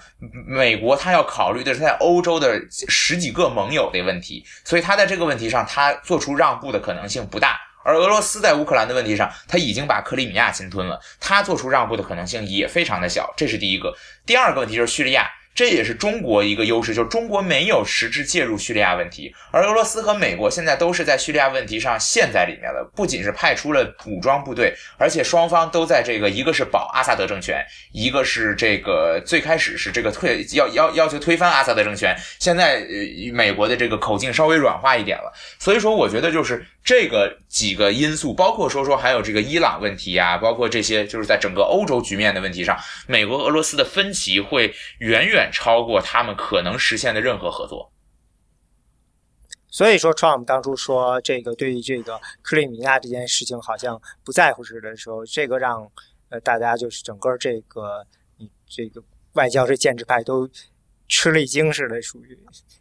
美国他要考虑的是在欧洲的十几个盟友的问题，所以他在这个问题上，他做出让步的可能性不大。而俄罗斯在乌克兰的问题上，他已经把克里米亚侵吞了，他做出让步的可能性也非常的小。这是第一个。第二个问题就是叙利亚。这也是中国一个优势，就是中国没有实质介入叙利亚问题，而俄罗斯和美国现在都是在叙利亚问题上陷在里面了。不仅是派出了武装部队，而且双方都在这个，一个是保阿萨德政权，一个是这个最开始是这个推要要要求推翻阿萨德政权，现在呃美国的这个口径稍微软化一点了。所以说，我觉得就是这个几个因素，包括说说还有这个伊朗问题啊，包括这些就是在整个欧洲局面的问题上，美国俄罗斯的分歧会远远。超过他们可能实现的任何合作，所以说，Trump 当初说这个对于这个克里米亚这件事情好像不在乎似的时候，这个让呃大家就是整个这个你这个外交这建制派都吃了一惊似的，属于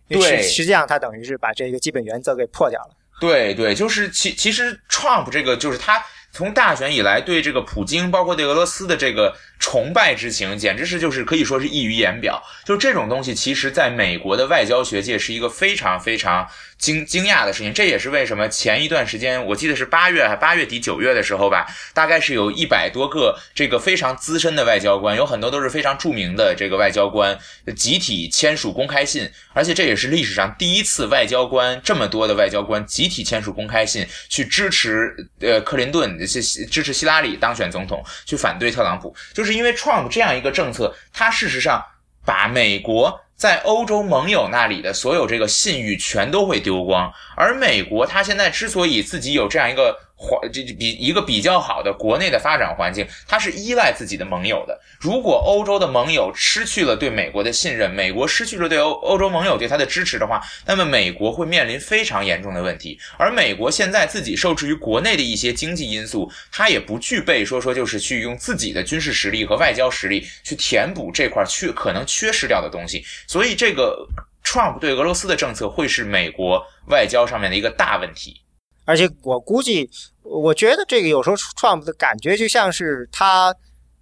对，实际上他等于是把这个基本原则给破掉了。对对，就是其其实 Trump 这个就是他从大选以来对这个普京，包括对俄罗斯的这个崇拜之情，简直是就是可以说是溢于言表。就这种东西，其实在美国的外交学界是一个非常非常。惊惊讶的事情，这也是为什么前一段时间，我记得是八月八月底九月的时候吧，大概是有一百多个这个非常资深的外交官，有很多都是非常著名的这个外交官，集体签署公开信，而且这也是历史上第一次外交官这么多的外交官集体签署公开信，去支持呃克林顿去支持希拉里当选总统，去反对特朗普，就是因为 Trump 这样一个政策，他事实上把美国。在欧洲盟友那里的所有这个信誉全都会丢光，而美国它现在之所以自己有这样一个。环这比一个比较好的国内的发展环境，它是依赖自己的盟友的。如果欧洲的盟友失去了对美国的信任，美国失去了对欧欧洲盟友对它的支持的话，那么美国会面临非常严重的问题。而美国现在自己受制于国内的一些经济因素，它也不具备说说就是去用自己的军事实力和外交实力去填补这块缺可能缺失掉的东西。所以，这个 Trump 对俄罗斯的政策会是美国外交上面的一个大问题。而且我估计，我觉得这个有时候 Trump 的感觉就像是他，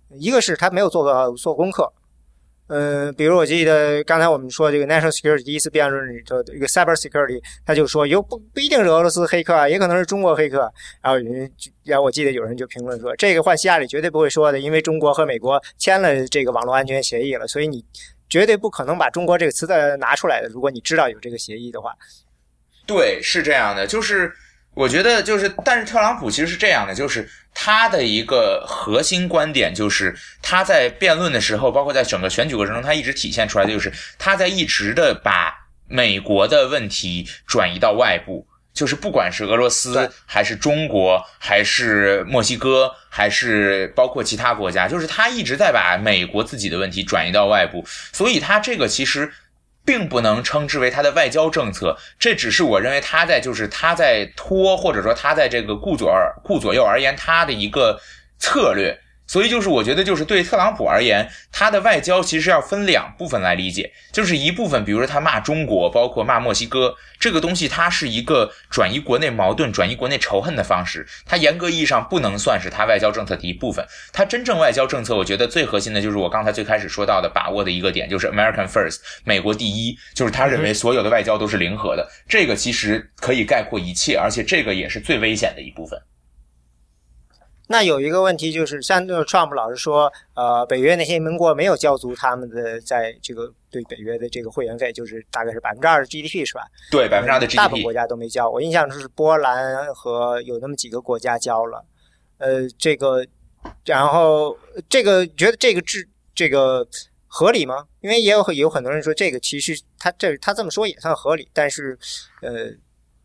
一个是他没有做过做功课，嗯，比如我记得刚才我们说这个 national security 第一次辩论里头一个 cyber security，他就说有不不一定是俄罗斯黑客啊，也可能是中国黑客。然后人，然后我记得有人就评论说，这个换希拉里绝对不会说的，因为中国和美国签了这个网络安全协议了，所以你绝对不可能把中国这个词再拿出来的。如果你知道有这个协议的话，对，是这样的，就是。我觉得就是，但是特朗普其实是这样的，就是他的一个核心观点就是他在辩论的时候，包括在整个选举过程中，他一直体现出来的就是他在一直的把美国的问题转移到外部，就是不管是俄罗斯还是中国还是墨西哥还是包括其他国家，就是他一直在把美国自己的问题转移到外部，所以他这个其实。并不能称之为他的外交政策，这只是我认为他在就是他在拖，或者说他在这个顾左顾左右而言他的一个策略。所以就是我觉得就是对特朗普而言，他的外交其实要分两部分来理解，就是一部分，比如说他骂中国，包括骂墨西哥，这个东西它是一个转移国内矛盾、转移国内仇恨的方式，它严格意义上不能算是他外交政策的一部分。他真正外交政策，我觉得最核心的就是我刚才最开始说到的把握的一个点，就是 American First，美国第一，就是他认为所有的外交都是零和的，这个其实可以概括一切，而且这个也是最危险的一部分。那有一个问题就是，像那个 Trump 老是说，呃，北约那些盟国没有交足他们的在这个对北约的这个会员费，就是大概是百分之二的 GDP 是吧？对，百分之二的 GDP。大部分国家都没交，我印象中是波兰和有那么几个国家交了。呃，这个，然后这个觉得这个制这个合理吗？因为也有有很多人说这个其实他这他这么说也算合理，但是呃，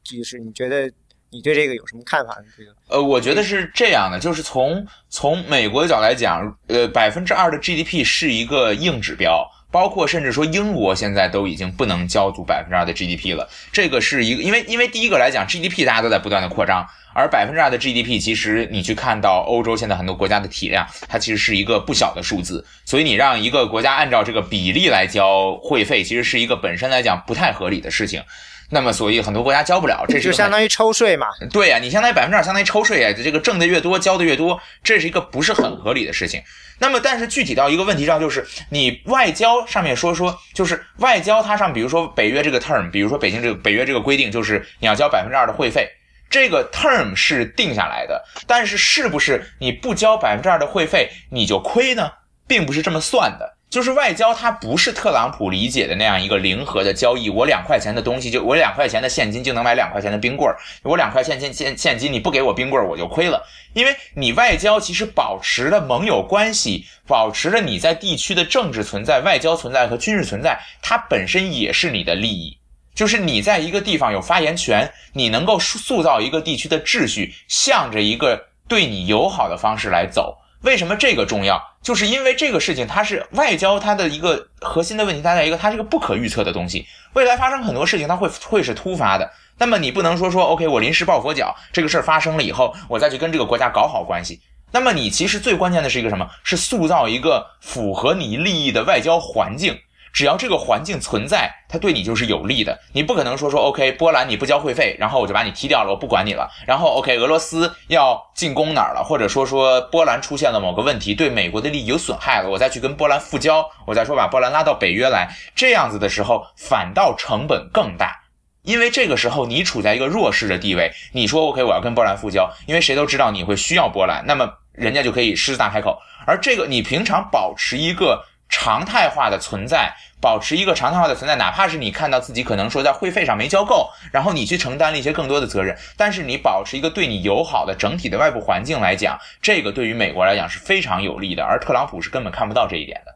就是你觉得？你对这个有什么看法？这个呃，我觉得是这样的，就是从从美国的角度来讲，呃，百分之二的 GDP 是一个硬指标，包括甚至说英国现在都已经不能交足百分之二的 GDP 了。这个是一个，因为因为第一个来讲，GDP 大家都在不断的扩张，而百分之二的 GDP 其实你去看到欧洲现在很多国家的体量，它其实是一个不小的数字，所以你让一个国家按照这个比例来交会费，其实是一个本身来讲不太合理的事情。那么，所以很多国家交不了，这就相当于抽税嘛？对呀，你相当于百分之二，相当于抽税呀。这个挣的越多，交的越多，这是一个不是很合理的事情。那么，但是具体到一个问题上，就是你外交上面说说，就是外交它上，比如说北约这个 term，比如说北京这个北约这个规定，就是你要交百分之二的会费，这个 term 是定下来的。但是，是不是你不交百分之二的会费你就亏呢？并不是这么算的。就是外交，它不是特朗普理解的那样一个零和的交易。我两块钱的东西，就我两块钱的现金就能买两块钱的冰棍儿。我两块现金现现金，你不给我冰棍儿，我就亏了。因为你外交其实保持了盟友关系，保持了你在地区的政治存在、外交存在和军事存在，它本身也是你的利益。就是你在一个地方有发言权，你能够塑造一个地区的秩序，向着一个对你友好的方式来走。为什么这个重要？就是因为这个事情，它是外交它的一个核心的问题，它在一个它是一个不可预测的东西。未来发生很多事情，它会会是突发的。那么你不能说说 OK，我临时抱佛脚，这个事儿发生了以后，我再去跟这个国家搞好关系。那么你其实最关键的是一个什么？是塑造一个符合你利益的外交环境。只要这个环境存在，它对你就是有利的。你不可能说说 OK，波兰你不交会费，然后我就把你踢掉了，我不管你了。然后 OK，俄罗斯要进攻哪儿了，或者说说波兰出现了某个问题，对美国的利益有损害了，我再去跟波兰复交，我再说把波兰拉到北约来，这样子的时候反倒成本更大，因为这个时候你处在一个弱势的地位。你说 OK，我要跟波兰复交，因为谁都知道你会需要波兰，那么人家就可以狮子大开口。而这个你平常保持一个常态化的存在。保持一个常态化的存在，哪怕是你看到自己可能说在会费上没交够，然后你去承担了一些更多的责任，但是你保持一个对你友好的整体的外部环境来讲，这个对于美国来讲是非常有利的，而特朗普是根本看不到这一点的。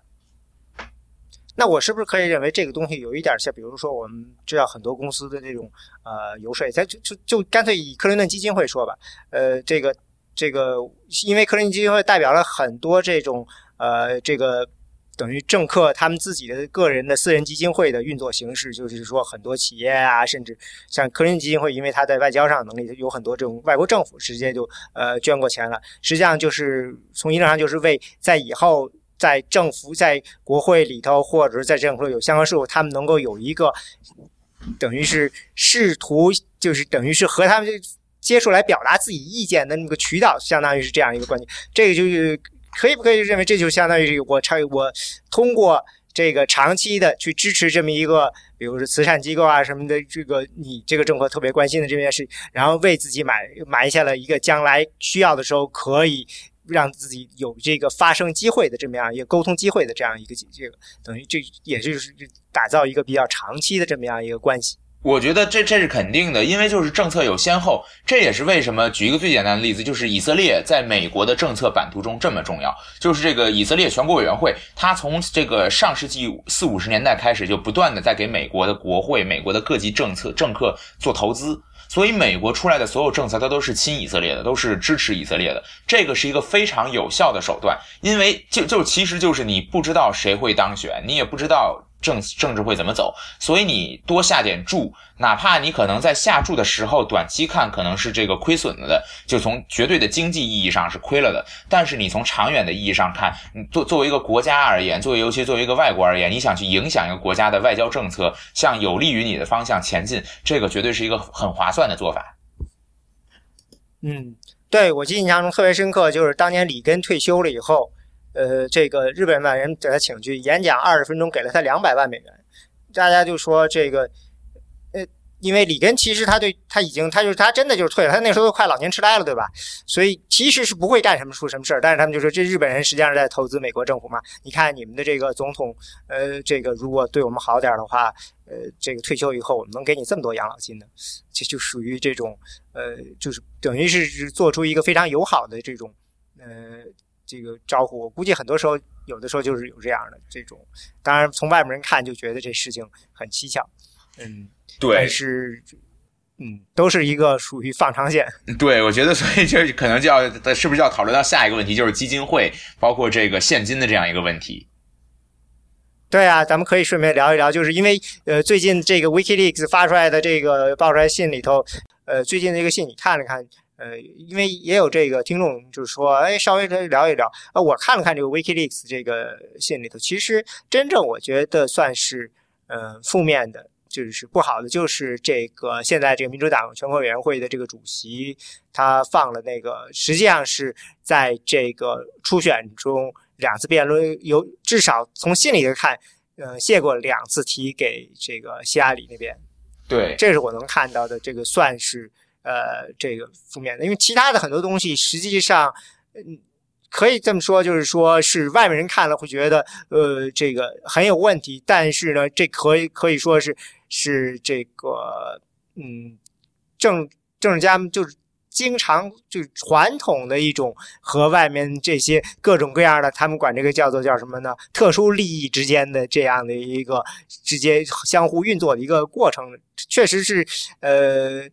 那我是不是可以认为这个东西有一点像，比如说我们知道很多公司的这种呃游说，咱就就就干脆以克林顿基金会说吧，呃，这个这个因为克林顿基金会代表了很多这种呃这个。等于政客他们自己的个人的私人基金会的运作形式，就是说很多企业啊，甚至像科林基金会，因为他在外交上能力有很多这种外国政府直接就呃捐过钱了。实际上就是从一定上就是为在以后在政府在国会里头或者是在政府有相关事务，他们能够有一个等于是试图就是等于是和他们接触来表达自己意见的那个渠道，相当于是这样一个关系。这个就是。可以不可以认为这就相当于我长我通过这个长期的去支持这么一个，比如说慈善机构啊什么的，这个你这个政府特别关心的这件事，然后为自己埋埋下了一个将来需要的时候可以让自己有这个发声机会的这么样一个沟通机会的这样一个这个等于这也就是打造一个比较长期的这么样一个关系。我觉得这这是肯定的，因为就是政策有先后，这也是为什么。举一个最简单的例子，就是以色列在美国的政策版图中这么重要。就是这个以色列全国委员会，它从这个上世纪四五十年代开始，就不断的在给美国的国会、美国的各级政策政客做投资，所以美国出来的所有政策，它都是亲以色列的，都是支持以色列的。这个是一个非常有效的手段，因为就就其实就是你不知道谁会当选，你也不知道。政政治会怎么走？所以你多下点注，哪怕你可能在下注的时候，短期看可能是这个亏损了的，就从绝对的经济意义上是亏了的。但是你从长远的意义上看，你作作为一个国家而言，作为尤其作为一个外国而言，你想去影响一个国家的外交政策，向有利于你的方向前进，这个绝对是一个很划算的做法。嗯，对我记印象中特别深刻，就是当年里根退休了以后。呃，这个日本外人给他请去演讲二十分钟，给了他两百万美元。大家就说这个，呃，因为里根其实他对他已经，他就是他真的就是退了，他那时候都快老年痴呆了，对吧？所以其实是不会干什么出什么事儿。但是他们就说，这日本人实际上是在投资美国政府嘛？你看你们的这个总统，呃，这个如果对我们好点的话，呃，这个退休以后我们能给你这么多养老金呢？这就属于这种，呃，就是等于是做出一个非常友好的这种，呃。这个招呼，我估计很多时候有的时候就是有这样的这种，当然从外面人看就觉得这事情很蹊跷，嗯，对，但是，嗯，都是一个属于放长线。对，我觉得，所以就可能就要是不是要讨论到下一个问题，就是基金会包括这个现金的这样一个问题。对啊，咱们可以顺便聊一聊，就是因为呃，最近这个 WikiLeaks 发出来的这个爆出来信里头，呃，最近的一个信你看了看。呃，因为也有这个听众就是说，哎，稍微的聊一聊。呃，我看了看这个 WikiLeaks 这个信里头，其实真正我觉得算是呃负面的，就是不好的，就是这个现在这个民主党全国委员会的这个主席，他放了那个，实际上是在这个初选中两次辩论有至少从信里头看，呃，谢过两次题给这个希拉里那边。对，这是我能看到的，这个算是。呃，这个负面的，因为其他的很多东西，实际上，嗯，可以这么说，就是说是外面人看了会觉得，呃，这个很有问题。但是呢，这可以可以说是是这个，嗯，政政治家们就是经常就传统的一种和外面这些各种各样的，他们管这个叫做叫什么呢？特殊利益之间的这样的一个直接相互运作的一个过程，确实是，呃。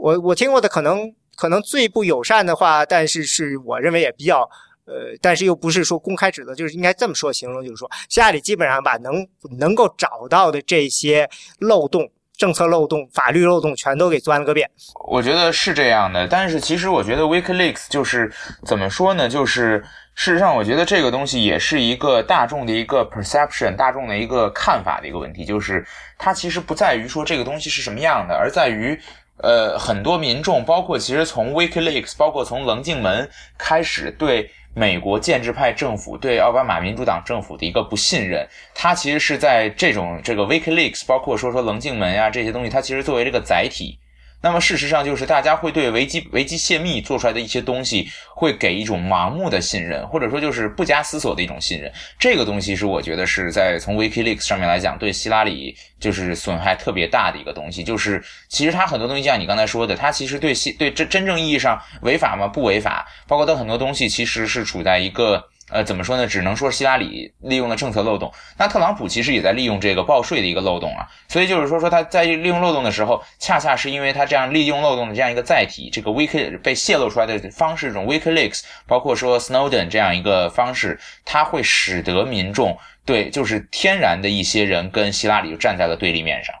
我我听过的可能可能最不友善的话，但是是我认为也比较呃，但是又不是说公开指责，就是应该这么说形容，就是说希拉里基本上把能能够找到的这些漏洞政策漏洞、法律漏洞全都给钻了个遍。我觉得是这样的，但是其实我觉得 WikiLeaks 就是怎么说呢？就是事实上，我觉得这个东西也是一个大众的一个 perception，大众的一个看法的一个问题。就是它其实不在于说这个东西是什么样的，而在于呃很多民众，包括其实从 WikiLeaks，包括从棱镜门开始对。美国建制派政府对奥巴马民主党政府的一个不信任，它其实是在这种这个 WikiLeaks，包括说说棱镜门呀这些东西，它其实作为这个载体。那么事实上，就是大家会对维基维基泄密做出来的一些东西，会给一种盲目的信任，或者说就是不加思索的一种信任。这个东西是我觉得是在从 WikiLeaks 上面来讲，对希拉里就是损害特别大的一个东西。就是其实它很多东西，像你刚才说的，它其实对希对真真正意义上违法吗？不违法。包括它很多东西其实是处在一个。呃，怎么说呢？只能说希拉里利用了政策漏洞，那特朗普其实也在利用这个报税的一个漏洞啊。所以就是说，说他在利用漏洞的时候，恰恰是因为他这样利用漏洞的这样一个载体，这个 Wiki 被泄露出来的方式，这种 WikiLeaks，包括说 Snowden 这样一个方式，它会使得民众对就是天然的一些人跟希拉里就站在了对立面上。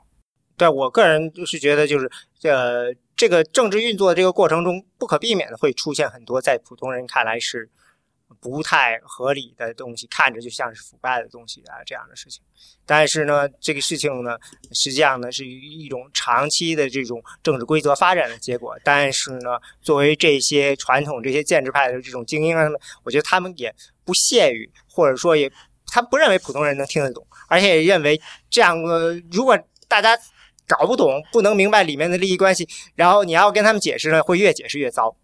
对我个人就是觉得，就是呃，这个政治运作的这个过程中，不可避免的会出现很多在普通人看来是。不太合理的东西，看着就像是腐败的东西啊，这样的事情。但是呢，这个事情呢，实际上呢是一种长期的这种政治规则发展的结果。但是呢，作为这些传统这些建制派的这种精英啊，我觉得他们也不屑于，或者说也，他不认为普通人能听得懂，而且也认为这样，如果大家搞不懂，不能明白里面的利益关系，然后你要跟他们解释呢，会越解释越糟。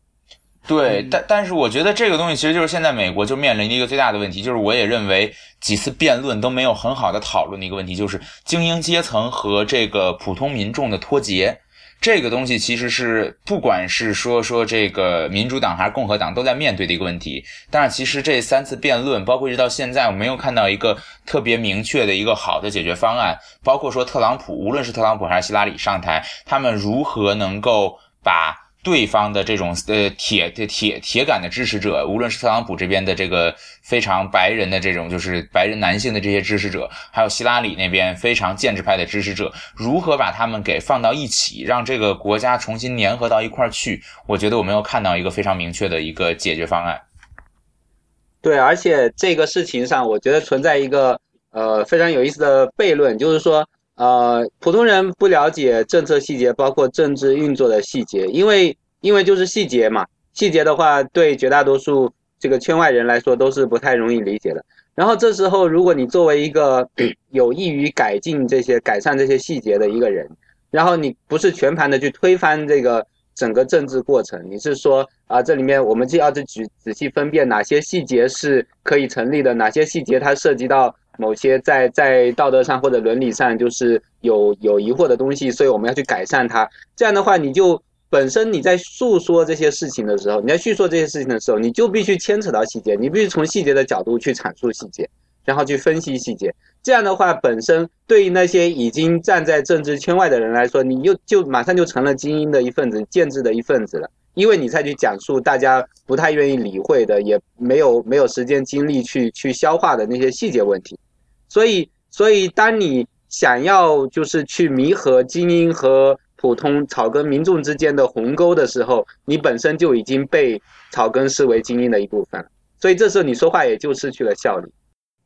对，但但是我觉得这个东西其实就是现在美国就面临的一个最大的问题，就是我也认为几次辩论都没有很好的讨论的一个问题，就是精英阶层和这个普通民众的脱节。这个东西其实是不管是说说这个民主党还是共和党都在面对的一个问题。但是其实这三次辩论，包括一直到现在，我没有看到一个特别明确的一个好的解决方案。包括说特朗普，无论是特朗普还是希拉里上台，他们如何能够把。对方的这种呃铁的铁铁杆的支持者，无论是特朗普这边的这个非常白人的这种就是白人男性的这些支持者，还有希拉里那边非常建制派的支持者，如何把他们给放到一起，让这个国家重新粘合到一块儿去？我觉得我没有看到一个非常明确的一个解决方案。对，而且这个事情上，我觉得存在一个呃非常有意思的悖论，就是说。呃，普通人不了解政策细节，包括政治运作的细节，因为因为就是细节嘛，细节的话对绝大多数这个圈外人来说都是不太容易理解的。然后这时候，如果你作为一个 (clears throat) 有意于改进这些、改善这些细节的一个人，然后你不是全盘的去推翻这个整个政治过程，你是说啊，这里面我们就要去仔仔细分辨哪些细节是可以成立的，哪些细节它涉及到。某些在在道德上或者伦理上就是有有疑惑的东西，所以我们要去改善它。这样的话，你就本身你在诉说这些事情的时候，你在叙说这些事情的时候，你就必须牵扯到细节，你必须从细节的角度去阐述细节，然后去分析细节。这样的话，本身对于那些已经站在政治圈外的人来说，你又就马上就成了精英的一份子，建制的一份子了。因为你再去讲述大家不太愿意理会的，也没有没有时间精力去去消化的那些细节问题。所以，所以当你想要就是去弥合精英和普通草根民众之间的鸿沟的时候，你本身就已经被草根视为精英的一部分，所以这时候你说话也就失去了效力。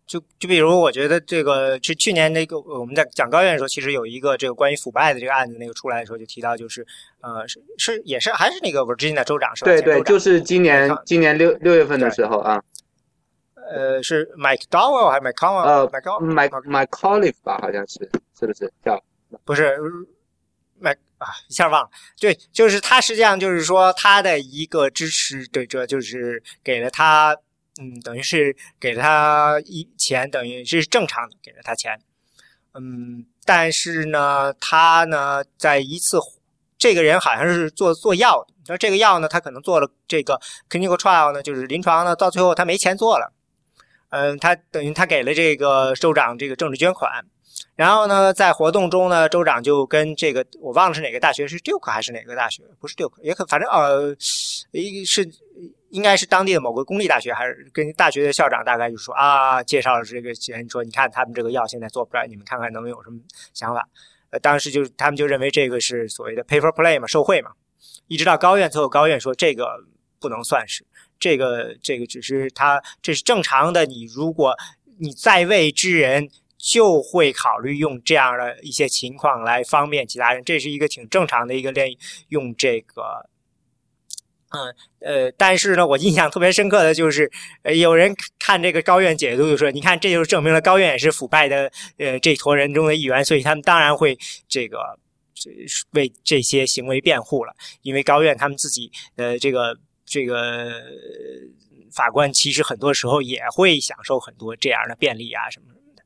就就比如，我觉得这个是去年那个我们在讲高院的时候，其实有一个这个关于腐败的这个案子，那个出来的时候就提到，就是呃是是也是还是那个 Virginia 州长是吧？对对，就是今年今年六六月份的时候啊。呃，是 McDowell 还是 McConnell？呃，Mc McConnell 吧，好像是，是不是叫？不是，Mc 啊，一下忘了。对，就是他，实际上就是说，他的一个支持者就是给了他，嗯，等于是给了他一钱，等于是正常的给了他钱。嗯，但是呢，他呢，在一次，这个人好像是做做药的，那这个药呢，他可能做了这个 clinical trial 呢，就是临床呢，到最后他没钱做了。嗯，他等于他给了这个州长这个政治捐款，然后呢，在活动中呢，州长就跟这个我忘了是哪个大学，是 Duke 还是哪个大学？不是 Duke，也可反正呃，一是应该是当地的某个公立大学，还是跟大学的校长大概就说啊，介绍了这个人说，你看他们这个药现在做不出来，你们看看能有什么想法？呃，当时就他们就认为这个是所谓的 paper play 嘛，受贿嘛。一直到高院，最后高院说这个不能算是，这个这个只是他这是正常的。你如果你在位之人，就会考虑用这样的一些情况来方便其他人，这是一个挺正常的一个练用这个。嗯呃，但是呢，我印象特别深刻的就是，呃，有人看这个高院解读就说，你看这就是证明了高院也是腐败的，呃，这坨人中的一员，所以他们当然会这个为这些行为辩护了，因为高院他们自己，呃，这个这个法官其实很多时候也会享受很多这样的便利啊什么什么的，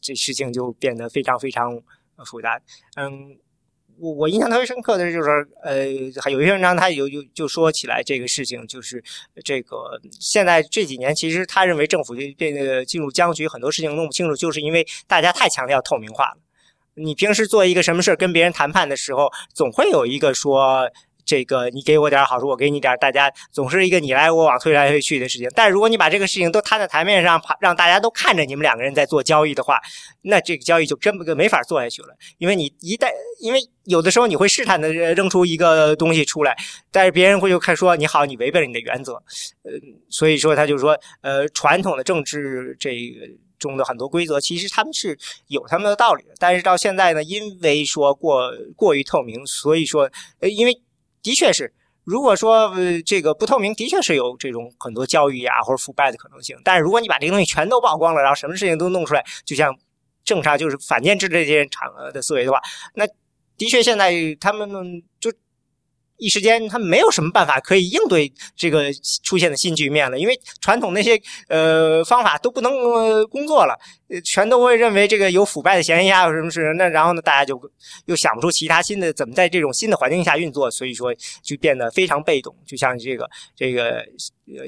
这事情就变得非常非常复杂，嗯。我我印象特别深刻的就是，呃，有一篇文章，他有有就说起来这个事情，就是这个现在这几年，其实他认为政府就变得进入僵局，很多事情弄不清楚，就是因为大家太强调透明化了。你平时做一个什么事儿，跟别人谈判的时候，总会有一个说。这个你给我点好处，我给你点，大家总是一个你来我往、推来推去的事情。但是如果你把这个事情都摊在台面上，让大家都看着你们两个人在做交易的话，那这个交易就真没法做下去了。因为你一旦，因为有的时候你会试探的扔出一个东西出来，但是别人会就看说你好，你违背了你的原则。呃，所以说他就说，呃，传统的政治这个中的很多规则，其实他们是有他们的道理的。但是到现在呢，因为说过过于透明，所以说，呃，因为。的确是，如果说呃这个不透明，的确是有这种很多教育啊或者腐败的可能性。但是如果你把这个东西全都曝光了，然后什么事情都弄出来，就像正常就是反间制这些场合的思维的话，那的确现在他们就。一时间，他没有什么办法可以应对这个出现的新局面了，因为传统那些呃方法都不能工作了，全都会认为这个有腐败的嫌疑啊，有什么事？那然后呢，大家就又想不出其他新的怎么在这种新的环境下运作，所以说就变得非常被动。就像这个这个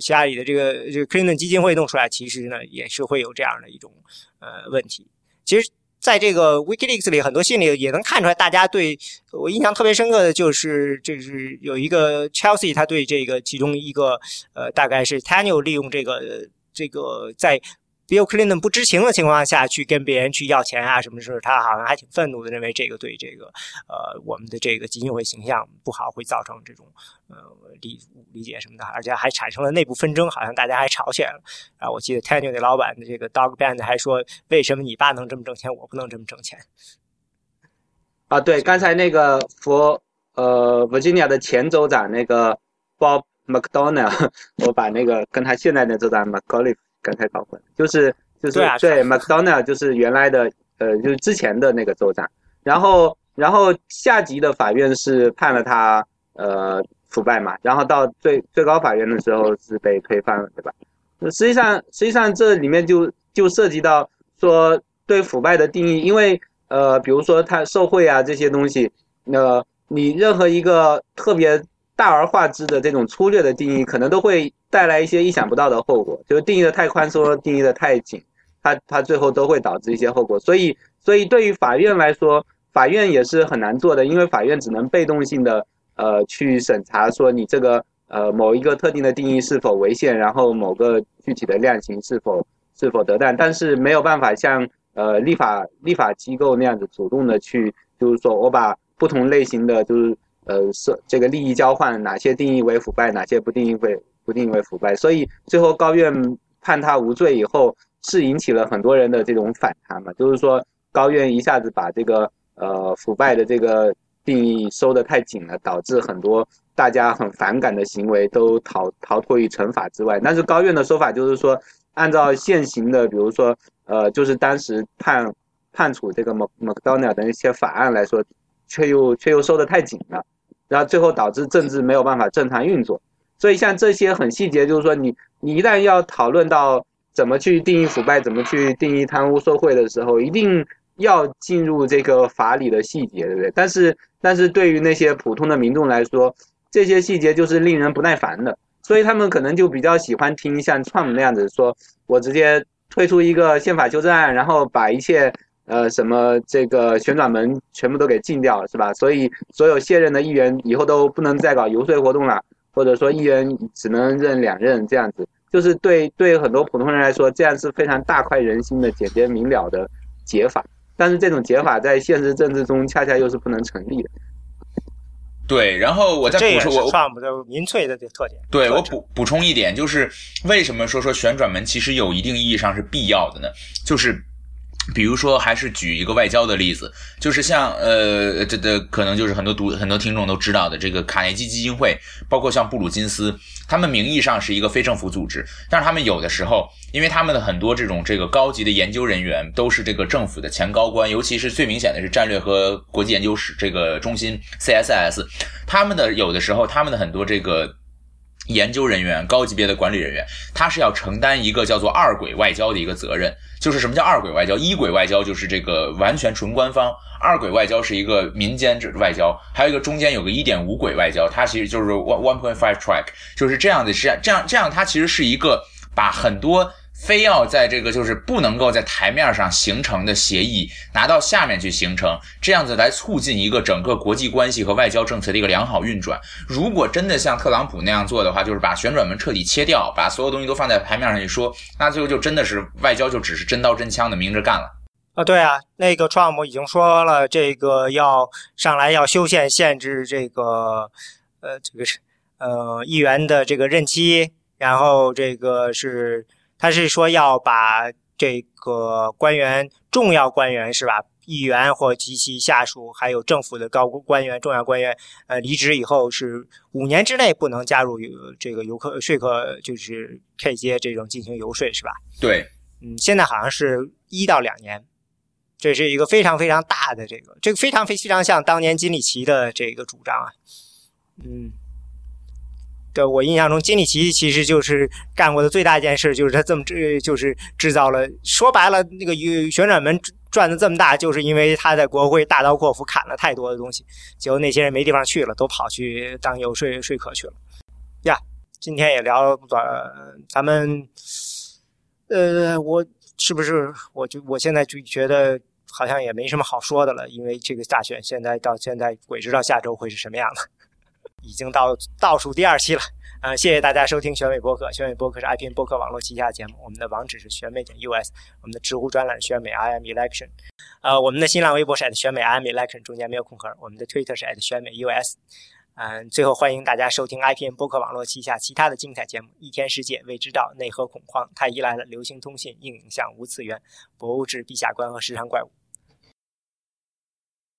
希拉里的这个这个克林顿基金会弄出来，其实呢也是会有这样的一种呃问题。其实。在这个 WikiLeaks 里，很多信里也能看出来，大家对我印象特别深刻的就是，这是有一个 Chelsea，他对这个其中一个呃，大概是 Taniel 利用这个这个在。Bill Clinton 不知情的情况下去跟别人去要钱啊，什么事他好像还挺愤怒的，认为这个对这个呃我们的这个基金会形象不好，会造成这种呃理理解什么的，而且还产生了内部纷争，好像大家还吵起来了啊。我记得 t a n y 那老板的这个 Dog Band 还说，为什么你爸能这么挣钱，我不能这么挣钱？啊，对，刚才那个佛呃 Virginia 的前州长那个 Bob McDonnell，我把那个跟他现在的州长 McAuliffe。刚才搞混，就是就是对 McDonald 就是原来的呃就是之前的那个州长，然后然后下级的法院是判了他呃腐败嘛，然后到最最高法院的时候是被推翻了，对吧？实际上实际上这里面就就涉及到说对腐败的定义，因为呃比如说他受贿啊这些东西，那你任何一个特别。大而化之的这种粗略的定义，可能都会带来一些意想不到的后果。就是定义的太宽松，定义的太紧，它它最后都会导致一些后果。所以，所以对于法院来说，法院也是很难做的，因为法院只能被动性的呃去审查说你这个呃某一个特定的定义是否违宪，然后某个具体的量刑是否是否得当，但是没有办法像呃立法立法机构那样子主动的去，就是说我把不同类型的就是。呃，是这个利益交换，哪些定义为腐败，哪些不定义为不定义为腐败？所以最后高院判他无罪以后，是引起了很多人的这种反弹嘛？就是说高院一下子把这个呃腐败的这个定义收得太紧了，导致很多大家很反感的行为都逃逃脱于惩罚之外。但是高院的说法就是说，按照现行的，比如说呃，就是当时判判处这个 Mc McDonald 的一些法案来说，却又却又收得太紧了。然后最后导致政治没有办法正常运作，所以像这些很细节，就是说你你一旦要讨论到怎么去定义腐败，怎么去定义贪污受贿的时候，一定要进入这个法理的细节，对不对？但是但是对于那些普通的民众来说，这些细节就是令人不耐烦的，所以他们可能就比较喜欢听像串姆那样子说，我直接推出一个宪法修正案，然后把一切。呃，什么这个旋转门全部都给禁掉，是吧？所以所有卸任的议员以后都不能再搞游说活动了，或者说议员只能任两任这样子，就是对对很多普通人来说，这样是非常大快人心的简洁明了的解法。但是这种解法在现实政治中恰恰又是不能成立的。对，然后我再补充，我 Trump 的民粹的这特点。对我补补充一点，就是为什么说说旋转门其实有一定意义上是必要的呢？就是。比如说，还是举一个外交的例子，就是像呃，这的可能就是很多读很多听众都知道的这个卡内基基金会，包括像布鲁金斯，他们名义上是一个非政府组织，但是他们有的时候，因为他们的很多这种这个高级的研究人员都是这个政府的前高官，尤其是最明显的是战略和国际研究室这个中心 CSS，他们的有的时候，他们的很多这个。研究人员、高级别的管理人员，他是要承担一个叫做“二轨外交”的一个责任。就是什么叫二轨外交？一轨外交就是这个完全纯官方，二轨外交是一个民间这外交，还有一个中间有个一点五轨外交，它其实就是 one one point five track，就是这样的，是这样这样，它其实是一个把很多。非要在这个就是不能够在台面上形成的协议拿到下面去形成，这样子来促进一个整个国际关系和外交政策的一个良好运转。如果真的像特朗普那样做的话，就是把旋转门彻底切掉，把所有东西都放在台面上去说，那最后就真的是外交就只是真刀真枪的明着干了。啊，对啊，那个 Trump 已经说了，这个要上来要修宪限制这个呃这个是呃议员的这个任期，然后这个是。他是说要把这个官员、重要官员是吧？议员或及其下属，还有政府的高官员、重要官员，呃，离职以后是五年之内不能加入这个游客说客，就是 K 街这种进行游说是吧？对，嗯，现在好像是一到两年，这是一个非常非常大的这个，这个非常非非常像当年金里奇的这个主张啊，嗯。对我印象中，金里奇其实就是干过的最大一件事，就是他这么制，就是制造了。说白了，那个旋转门转的这么大，就是因为他在国会大刀阔斧砍了太多的东西，结果那些人没地方去了，都跑去当游说说客去了。呀，今天也聊短，咱们，呃，我是不是我就我现在就觉得好像也没什么好说的了，因为这个大选现在到现在，鬼知道下周会是什么样的。已经到倒数第二期了，呃，谢谢大家收听选美播客。选美播客是 iPn 播客网络旗下的节目，我们的网址是选美点 US，我们的知乎专栏选美 IM Election，呃，我们的新浪微博是 at 选美 IM Election，中间没有空格。我们的 Twitter 是 at 选美 US，嗯，最后欢迎大家收听 iPn 播客网络旗下其他的精彩节目：一天世界、未知道、内核恐慌、太医来了、流行通信、硬影像、无次元、博物志、陛下观和时尚怪物。